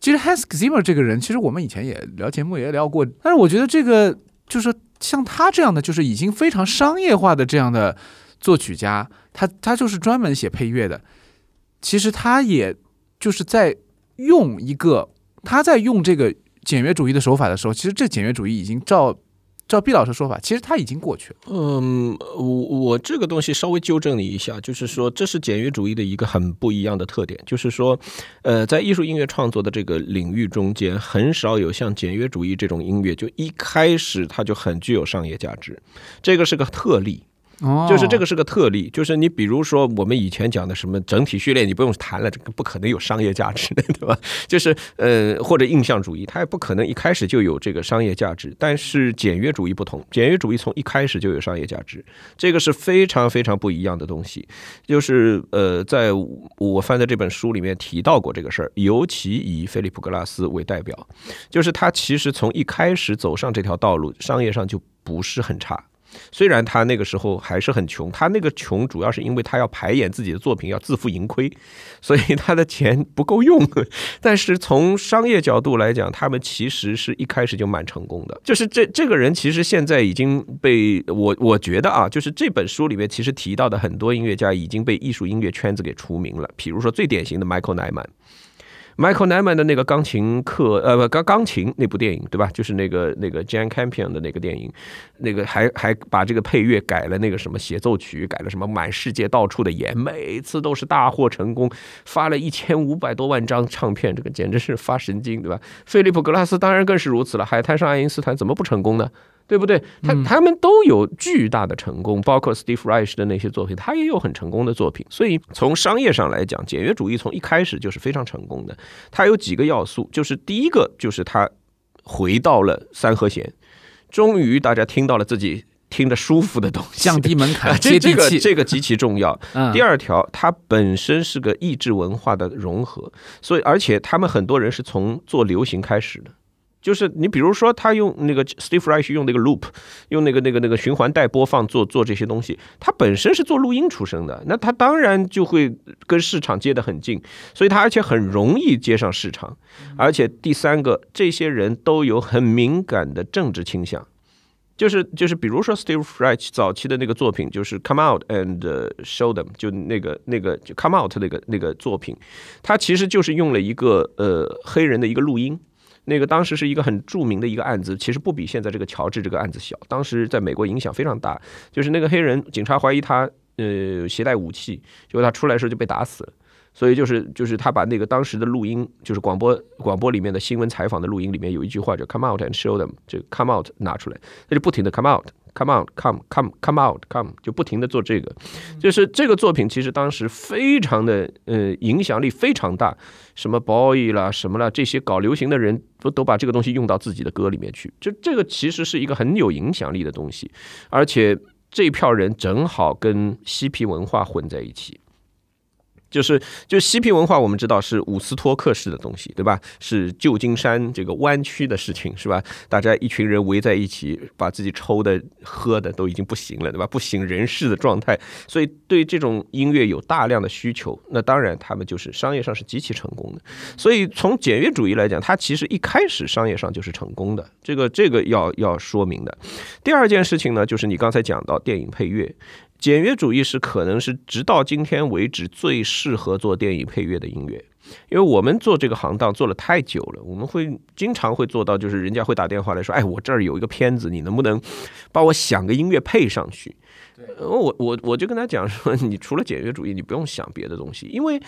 其实 Hans Zimmer 这个人，其实我们以前也聊节目也聊过，但是我觉得这个就是像他这样的，就是已经非常商业化的这样的作曲家，他他就是专门写配乐的。其实他也就是在用一个他在用这个简约主义的手法的时候，其实这简约主义已经照。照毕老师说法，其实它已经过去了。嗯，我我这个东西稍微纠正你一下，就是说这是简约主义的一个很不一样的特点，就是说，呃，在艺术音乐创作的这个领域中间，很少有像简约主义这种音乐，就一开始它就很具有商业价值，这个是个特例。哦，就是这个是个特例，就是你比如说我们以前讲的什么整体序列，你不用谈了，这个不可能有商业价值的，对吧？就是呃，或者印象主义，它也不可能一开始就有这个商业价值。但是简约主义不同，简约主义从一开始就有商业价值，这个是非常非常不一样的东西。就是呃，在我翻的这本书里面提到过这个事儿，尤其以菲利普格拉斯为代表，就是他其实从一开始走上这条道路，商业上就不是很差。虽然他那个时候还是很穷，他那个穷主要是因为他要排演自己的作品，要自负盈亏，所以他的钱不够用。但是从商业角度来讲，他们其实是一开始就蛮成功的。就是这这个人其实现在已经被我我觉得啊，就是这本书里面其实提到的很多音乐家已经被艺术音乐圈子给除名了。比如说最典型的 Michael Nyman。Michael Nyman 的那个钢琴课，呃，不，钢钢琴那部电影，对吧？就是那个那个 Jane Campion 的那个电影，那个还还把这个配乐改了那个什么协奏曲，改了什么满世界到处的演，每次都是大获成功，发了一千五百多万张唱片，这个简直是发神经，对吧？菲利普格拉斯当然更是如此了，海滩上爱因斯坦怎么不成功呢？对不对？他他们都有巨大的成功，包括 Steve Reich 的那些作品，他也有很成功的作品。所以从商业上来讲，简约主义从一开始就是非常成功的。它有几个要素，就是第一个就是它回到了三和弦，终于大家听到了自己听着舒服的东西，降低门槛，这 这个这个极其重要。嗯第二条，它本身是个意志文化的融合，所以而且他们很多人是从做流行开始的。就是你比如说，他用那个 Steve Reich 用那个 loop，用那个那个那个循环带播放做做这些东西，他本身是做录音出身的，那他当然就会跟市场接得很近，所以他而且很容易接上市场。而且第三个，这些人都有很敏感的政治倾向。就是就是，比如说 Steve Reich 早期的那个作品，就是 Come Out and Show Them，就那个那个就 Come Out 那个那个作品，它其实就是用了一个呃黑人的一个录音。那个当时是一个很著名的一个案子，其实不比现在这个乔治这个案子小。当时在美国影响非常大，就是那个黑人警察怀疑他呃携带武器，结果他出来的时候就被打死了。所以就是就是他把那个当时的录音，就是广播广播里面的新闻采访的录音里面有一句话叫 “come out and show them”，就 “come out” 拿出来，他就不停的 “come out” out”，“come out”，“come come come out”，“come” 就不停的做这个，就是这个作品其实当时非常的呃影响力非常大，什么 boy 啦什么啦这些搞流行的人都都把这个东西用到自己的歌里面去，就这个其实是一个很有影响力的东西，而且这一票人正好跟嬉皮文化混在一起。就是就嬉皮文化，我们知道是伍斯托克式的东西，对吧？是旧金山这个湾区的事情，是吧？大家一群人围在一起，把自己抽的、喝的都已经不行了，对吧？不省人事的状态，所以对这种音乐有大量的需求。那当然，他们就是商业上是极其成功的。所以从简约主义来讲，它其实一开始商业上就是成功的，这个这个要要说明的。第二件事情呢，就是你刚才讲到电影配乐。简约主义是可能是直到今天为止最适合做电影配乐的音乐，因为我们做这个行当做了太久了，我们会经常会做到，就是人家会打电话来说，哎，我这儿有一个片子，你能不能帮我想个音乐配上去？呃我我我就跟他讲说，你除了简约主义，你不用想别的东西，因为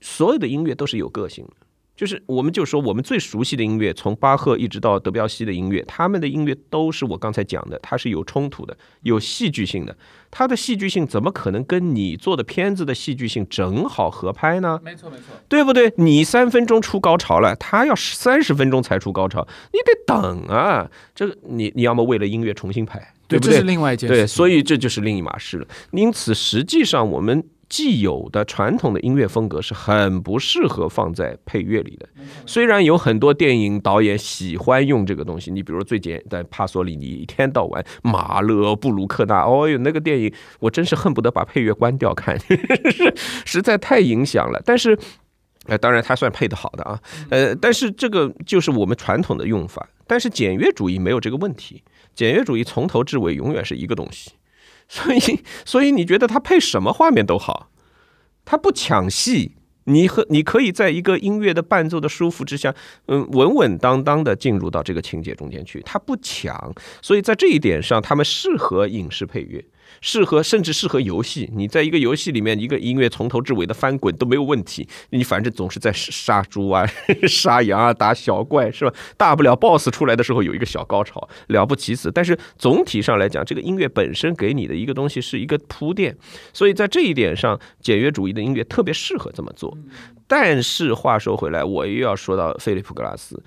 所有的音乐都是有个性的。就是，我们就说我们最熟悉的音乐，从巴赫一直到德彪西的音乐，他们的音乐都是我刚才讲的，它是有冲突的，有戏剧性的。它的戏剧性怎么可能跟你做的片子的戏剧性正好合拍呢？没错没错，对不对？你三分钟出高潮了，他要三十分钟才出高潮，你得等啊。这个你你要么为了音乐重新拍，对不对这是？另外一件事。对，所以这就是另一码事了。因此，实际上我们既有的传统的音乐风格是很不适合放在配乐里的。虽然有很多电影导演喜欢用这个东西，你比如最简单帕索里尼，一天到晚马勒、布鲁克纳，哦哟，那个电影我真是恨不得把配乐关掉看，实在太影响了。但是。呃，当然，它算配的好的啊，呃，但是这个就是我们传统的用法。但是简约主义没有这个问题，简约主义从头至尾永远是一个东西，所以，所以你觉得它配什么画面都好，它不抢戏，你和你可以在一个音乐的伴奏的舒服之下，嗯，稳稳当当的进入到这个情节中间去，它不抢，所以在这一点上，他们适合影视配乐。适合甚至适合游戏。你在一个游戏里面，一个音乐从头至尾的翻滚都没有问题。你反正总是在杀猪啊、杀羊啊、打小怪，是吧？大不了 BOSS 出来的时候有一个小高潮，了不起死。但是总体上来讲，这个音乐本身给你的一个东西是一个铺垫，所以在这一点上，简约主义的音乐特别适合这么做。但是话说回来，我又要说到菲利普·格拉斯。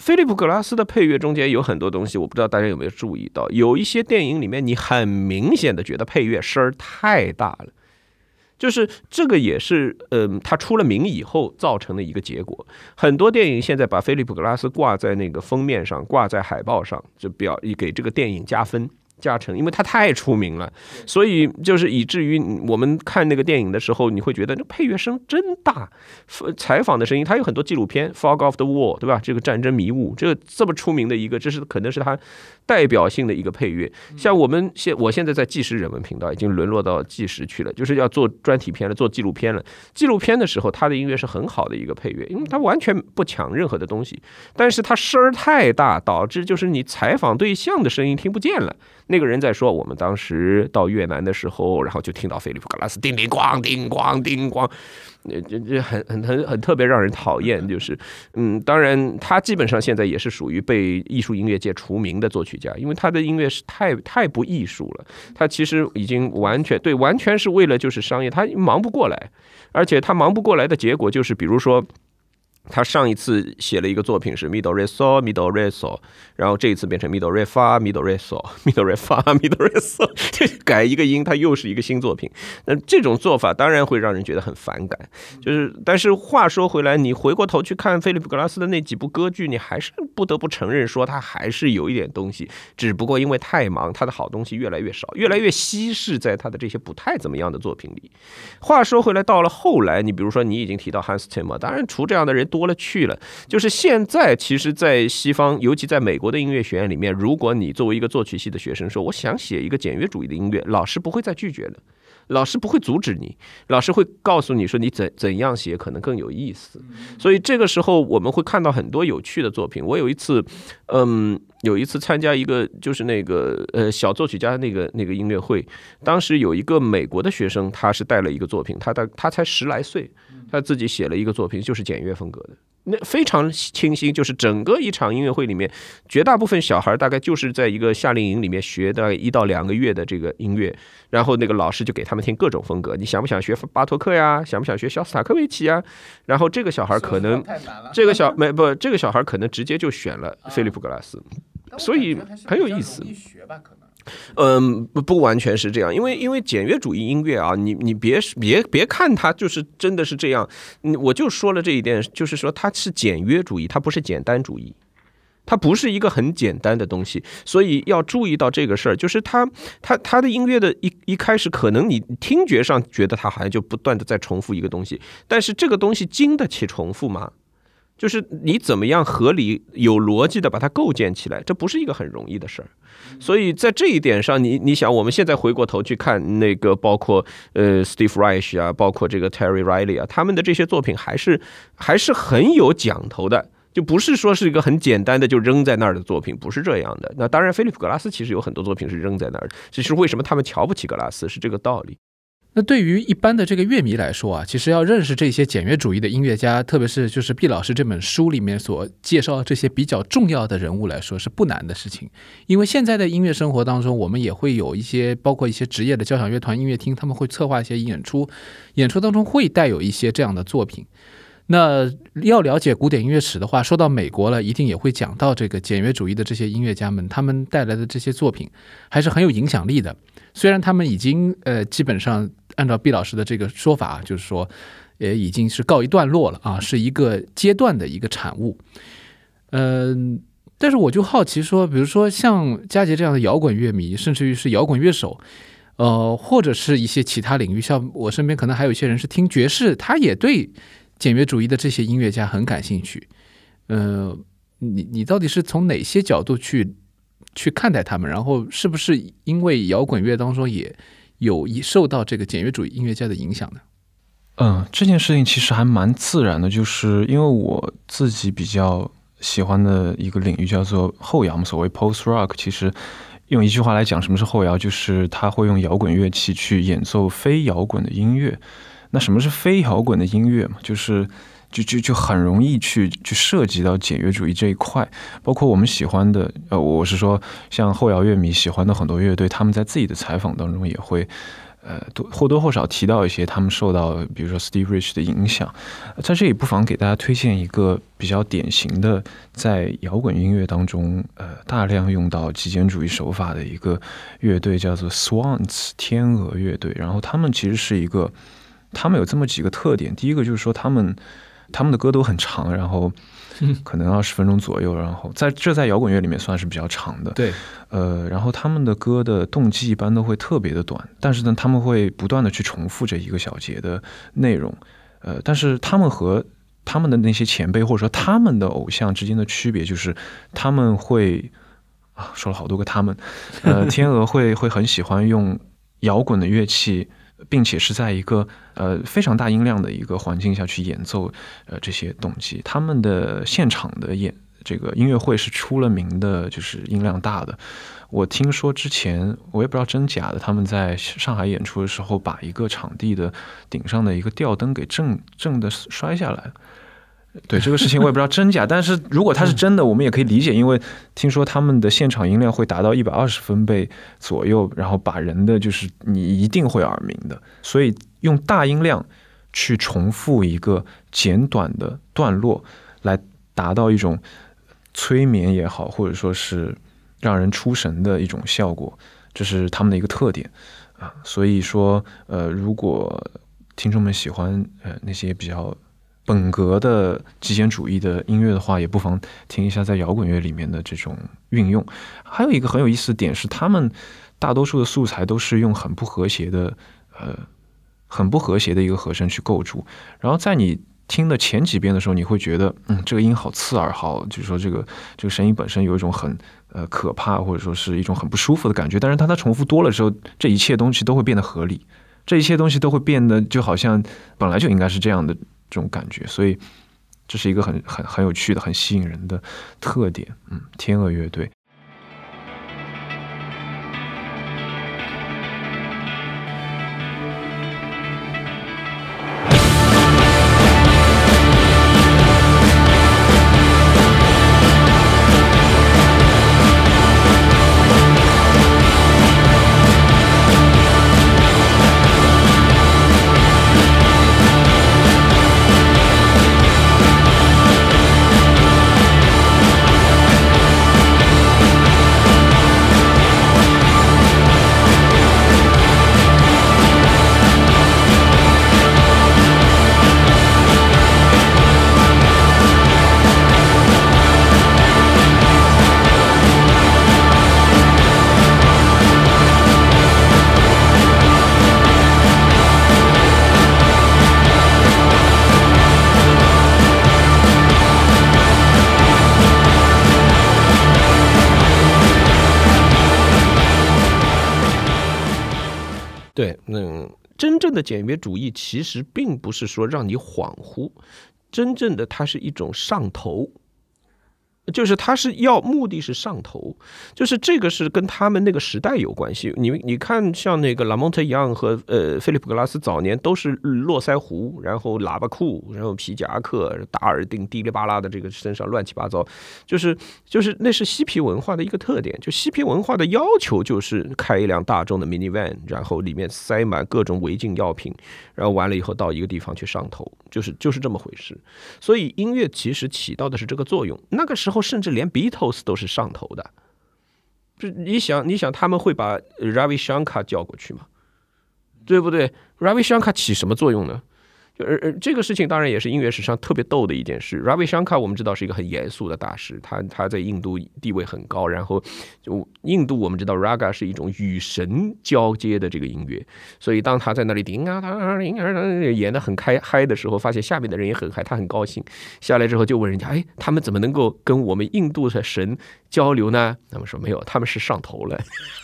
菲利普·格拉斯的配乐中间有很多东西，我不知道大家有没有注意到。有一些电影里面，你很明显的觉得配乐声儿太大了，就是这个也是，嗯，他出了名以后造成的一个结果。很多电影现在把菲利普·格拉斯挂在那个封面上，挂在海报上，就表以给这个电影加分。加成，因为他太出名了，所以就是以至于我们看那个电影的时候，你会觉得这配乐声真大，采访的声音，他有很多纪录片，《Fog of the War》，对吧？这个战争迷雾，这个这么出名的一个，这是可能是他代表性的一个配乐。像我们现我现在在纪实人文频道，已经沦落到纪实去了，就是要做专题片了，做纪录片了。纪录片的时候，他的音乐是很好的一个配乐，因为他完全不抢任何的东西，但是他声儿太大，导致就是你采访对象的声音听不见了。那个人在说，我们当时到越南的时候，然后就听到菲利普·格拉斯叮叮咣、叮咣、叮咣，这这很很很很特别让人讨厌。就是，嗯，当然他基本上现在也是属于被艺术音乐界除名的作曲家，因为他的音乐是太太不艺术了。他其实已经完全对，完全是为了就是商业，他忙不过来，而且他忙不过来的结果就是，比如说。他上一次写了一个作品是 middle re sol middle re sol，然后这一次变成 middle re fa middle re sol middle re fa middle re sol，改一个音，它又是一个新作品。那这种做法当然会让人觉得很反感。就是，但是话说回来，你回过头去看菲利普格拉斯的那几部歌剧，你还是不得不承认说他还是有一点东西，只不过因为太忙，他的好东西越来越少，越来越稀释在他的这些不太怎么样的作品里。话说回来，到了后来，你比如说你已经提到 Hans Zimmer，当然除这样的人多。多了去了，就是现在，其实，在西方，尤其在美国的音乐学院里面，如果你作为一个作曲系的学生说我想写一个简约主义的音乐，老师不会再拒绝的，老师不会阻止你，老师会告诉你说你怎怎样写可能更有意思。所以这个时候我们会看到很多有趣的作品。我有一次，嗯，有一次参加一个就是那个呃小作曲家那个那个音乐会，当时有一个美国的学生，他是带了一个作品，他的他才十来岁。他自己写了一个作品，就是简约风格的，那非常清新。就是整个一场音乐会里面，绝大部分小孩大概就是在一个夏令营里面学的一到两个月的这个音乐，然后那个老师就给他们听各种风格。你想不想学巴托克呀？想不想学肖斯塔科维奇呀？然后这个小孩可能，这个小没不，这个小孩可能直接就选了菲利普格拉斯，所以很有意思。嗯，不不完全是这样，因为因为简约主义音乐啊，你你别别别看它就是真的是这样，我就说了这一点，就是说它是简约主义，它不是简单主义，它不是一个很简单的东西，所以要注意到这个事儿，就是它它它的音乐的一一开始可能你听觉上觉得它好像就不断的在重复一个东西，但是这个东西经得起重复吗？就是你怎么样合理有逻辑的把它构建起来，这不是一个很容易的事儿。所以在这一点上，你你想，我们现在回过头去看那个，包括呃，Steve Reich 啊，包括这个 Terry Riley 啊，他们的这些作品还是还是很有讲头的，就不是说是一个很简单的就扔在那儿的作品，不是这样的。那当然，菲利普格拉斯其实有很多作品是扔在那儿，这是为什么他们瞧不起格拉斯是这个道理。那对于一般的这个乐迷来说啊，其实要认识这些简约主义的音乐家，特别是就是毕老师这本书里面所介绍这些比较重要的人物来说，是不难的事情。因为现在的音乐生活当中，我们也会有一些，包括一些职业的交响乐团、音乐厅，他们会策划一些演出，演出当中会带有一些这样的作品。那要了解古典音乐史的话，说到美国了，一定也会讲到这个简约主义的这些音乐家们，他们带来的这些作品还是很有影响力的。虽然他们已经呃，基本上按照毕老师的这个说法，就是说，也已经是告一段落了啊，是一个阶段的一个产物。嗯，但是我就好奇说，比如说像佳杰这样的摇滚乐迷，甚至于是摇滚乐手，呃，或者是一些其他领域，像我身边可能还有一些人是听爵士，他也对。简约主义的这些音乐家很感兴趣，呃，你你到底是从哪些角度去去看待他们？然后是不是因为摇滚乐当中也有一受到这个简约主义音乐家的影响呢？嗯，这件事情其实还蛮自然的，就是因为我自己比较喜欢的一个领域叫做后摇，所谓 post rock，其实。用一句话来讲，什么是后摇，就是他会用摇滚乐器去演奏非摇滚的音乐。那什么是非摇滚的音乐嘛？就是就就就很容易去去涉及到简约主义这一块，包括我们喜欢的，呃，我是说像后摇乐迷喜欢的很多乐队，他们在自己的采访当中也会。呃，多或多或少提到一些他们受到，比如说 Steve Rich 的影响，在这里不妨给大家推荐一个比较典型的在摇滚音乐当中，呃，大量用到极简主义手法的一个乐队，叫做 Swans 天鹅乐队。然后他们其实是一个，他们有这么几个特点，第一个就是说他们他们的歌都很长，然后。可能二十分钟左右，然后在这在摇滚乐里面算是比较长的。对，呃，然后他们的歌的动机一般都会特别的短，但是呢，他们会不断的去重复这一个小节的内容。呃，但是他们和他们的那些前辈或者说他们的偶像之间的区别就是，他们会啊说了好多个他们，呃，天鹅会会很喜欢用摇滚的乐器。并且是在一个呃非常大音量的一个环境下去演奏呃这些动机，他们的现场的演这个音乐会是出了名的，就是音量大的。我听说之前我也不知道真假的，他们在上海演出的时候，把一个场地的顶上的一个吊灯给震震的摔下来。对这个事情我也不知道真假，但是如果它是真的，我们也可以理解，因为听说他们的现场音量会达到一百二十分贝左右，然后把人的就是你一定会耳鸣的，所以用大音量去重复一个简短的段落，来达到一种催眠也好，或者说是让人出神的一种效果，这是他们的一个特点啊。所以说，呃，如果听众们喜欢呃那些比较。本格的极简主义的音乐的话，也不妨听一下在摇滚乐里面的这种运用。还有一个很有意思的点是，他们大多数的素材都是用很不和谐的，呃，很不和谐的一个和声去构筑。然后在你听的前几遍的时候，你会觉得，嗯，这个音好刺耳，好，就是说这个这个声音本身有一种很呃可怕，或者说是一种很不舒服的感觉。但是当它重复多了之后，这一切东西都会变得合理，这一切东西都会变得就好像本来就应该是这样的。这种感觉，所以这是一个很很很有趣的、很吸引人的特点。嗯，天鹅乐队。简约主义其实并不是说让你恍惚，真正的它是一种上头。就是他是要目的是上头，就是这个是跟他们那个时代有关系。你你看，像那个拉蒙特·一样和呃菲利普·格拉斯早年都是络腮胡，然后喇叭裤，然后皮夹克、大耳钉，滴里吧啦的这个身上乱七八糟，就是就是那是嬉皮文化的一个特点。就嬉皮文化的要求就是开一辆大众的 minivan，然后里面塞满各种违禁药品，然后完了以后到一个地方去上头，就是就是这么回事。所以音乐其实起到的是这个作用。那个时候后。甚至连 Beatles 都是上头的，就你想，你想他们会把 Ravi Shankar 叫过去吗？对不对？Ravi Shankar 起什么作用呢？就而而这个事情当然也是音乐史上特别逗的一件事。Ravi Shankar 我们知道是一个很严肃的大师，他他在印度地位很高。然后就印度我们知道 Raga 是一种与神交接的这个音乐，所以当他在那里叮啊当叮啊演的很开嗨的时候，发现下面的人也很嗨，他很高兴。下来之后就问人家：“哎，他们怎么能够跟我们印度的神交流呢？”他们说：“没有，他们是上头了。”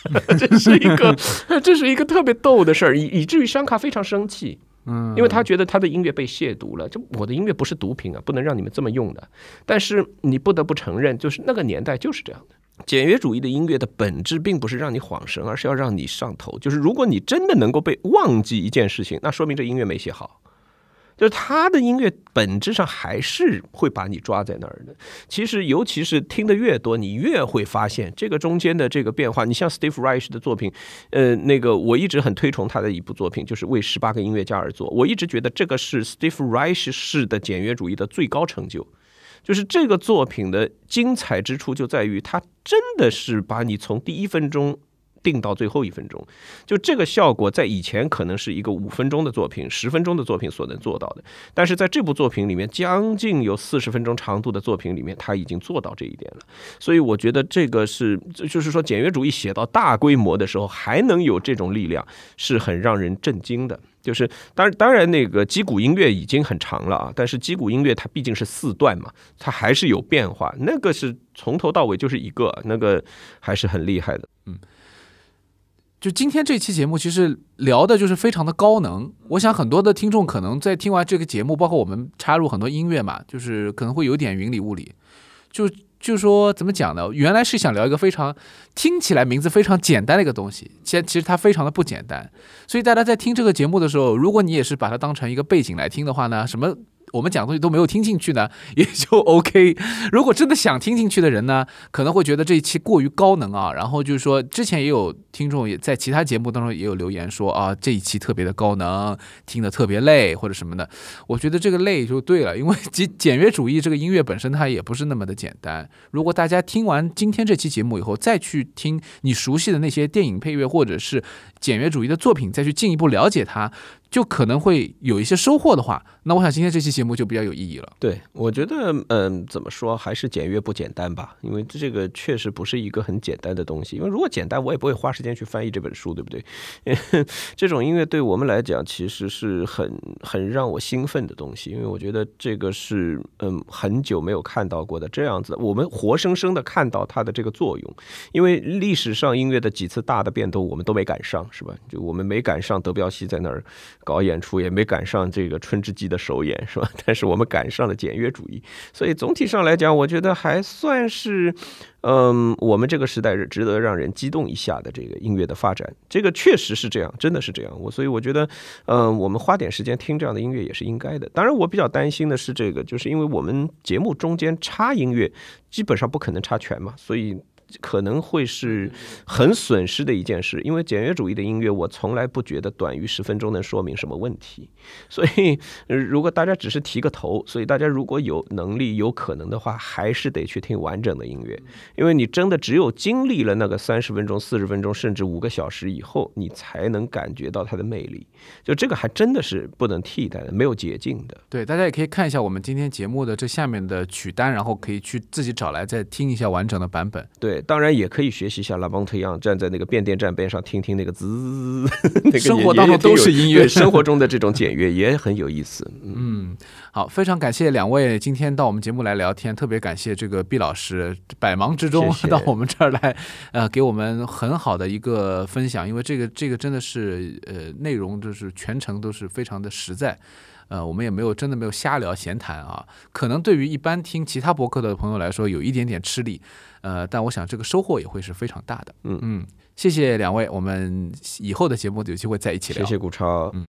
这是一个 这是一个特别逗的事儿，以以至于香卡非常生气。嗯，因为他觉得他的音乐被亵渎了，就我的音乐不是毒品啊，不能让你们这么用的。但是你不得不承认，就是那个年代就是这样的。简约主义的音乐的本质并不是让你恍神，而是要让你上头。就是如果你真的能够被忘记一件事情，那说明这音乐没写好。就是他的音乐本质上还是会把你抓在那儿的。其实，尤其是听得越多，你越会发现这个中间的这个变化。你像 Steve Reich 的作品，呃，那个我一直很推崇他的一部作品，就是为十八个音乐家而作。我一直觉得这个是 Steve Reich 式的简约主义的最高成就。就是这个作品的精彩之处就在于，它真的是把你从第一分钟。定到最后一分钟，就这个效果，在以前可能是一个五分钟的作品、十分钟的作品所能做到的，但是在这部作品里面，将近有四十分钟长度的作品里面，他已经做到这一点了。所以我觉得这个是，就是说简约主义写到大规模的时候，还能有这种力量，是很让人震惊的。就是当然，当然那个击鼓音乐已经很长了啊，但是击鼓音乐它毕竟是四段嘛，它还是有变化。那个是从头到尾就是一个，那个还是很厉害的。嗯。就今天这期节目，其实聊的就是非常的高能。我想很多的听众可能在听完这个节目，包括我们插入很多音乐嘛，就是可能会有点云里雾里。就就说怎么讲呢？原来是想聊一个非常听起来名字非常简单的一个东西，其实其实它非常的不简单。所以大家在听这个节目的时候，如果你也是把它当成一个背景来听的话呢，什么？我们讲的东西都没有听进去呢，也就 OK。如果真的想听进去的人呢，可能会觉得这一期过于高能啊。然后就是说，之前也有听众也在其他节目当中也有留言说啊，这一期特别的高能，听得特别累或者什么的。我觉得这个累就对了，因为 简简约主义这个音乐本身它也不是那么的简单。如果大家听完今天这期节目以后，再去听你熟悉的那些电影配乐或者是简约主义的作品，再去进一步了解它。就可能会有一些收获的话，那我想今天这期节目就比较有意义了。对，我觉得，嗯，怎么说，还是简约不简单吧？因为这个确实不是一个很简单的东西。因为如果简单，我也不会花时间去翻译这本书，对不对？这种音乐对我们来讲，其实是很很让我兴奋的东西。因为我觉得这个是，嗯，很久没有看到过的这样子，我们活生生的看到它的这个作用。因为历史上音乐的几次大的变动，我们都没赶上，是吧？就我们没赶上德彪西在那儿。搞演出也没赶上这个春之祭的首演，是吧？但是我们赶上了简约主义，所以总体上来讲，我觉得还算是，嗯，我们这个时代是值得让人激动一下的这个音乐的发展。这个确实是这样，真的是这样。我所以我觉得，嗯，我们花点时间听这样的音乐也是应该的。当然，我比较担心的是这个，就是因为我们节目中间插音乐，基本上不可能插全嘛，所以。可能会是很损失的一件事，因为简约主义的音乐，我从来不觉得短于十分钟能说明什么问题。所以，如果大家只是提个头，所以大家如果有能力、有可能的话，还是得去听完整的音乐，因为你真的只有经历了那个三十分钟、四十分钟，甚至五个小时以后，你才能感觉到它的魅力。就这个还真的是不能替代的，没有捷径的。对，大家也可以看一下我们今天节目的这下面的曲单，然后可以去自己找来再听一下完整的版本。对。当然也可以学习一下拉邦特一样，站在那个变电站边上听听那个滋，那个生活当中都是音乐，生活中的这种简约也很有意思。嗯，好，非常感谢两位今天到我们节目来聊天，特别感谢这个毕老师百忙之中到我们这儿来，呃，给我们很好的一个分享，因为这个这个真的是呃内容就是全程都是非常的实在。呃，我们也没有真的没有瞎聊闲谈啊，可能对于一般听其他博客的朋友来说有一点点吃力，呃，但我想这个收获也会是非常大的。嗯嗯，谢谢两位，我们以后的节目有机会在一起聊。谢谢古超。嗯。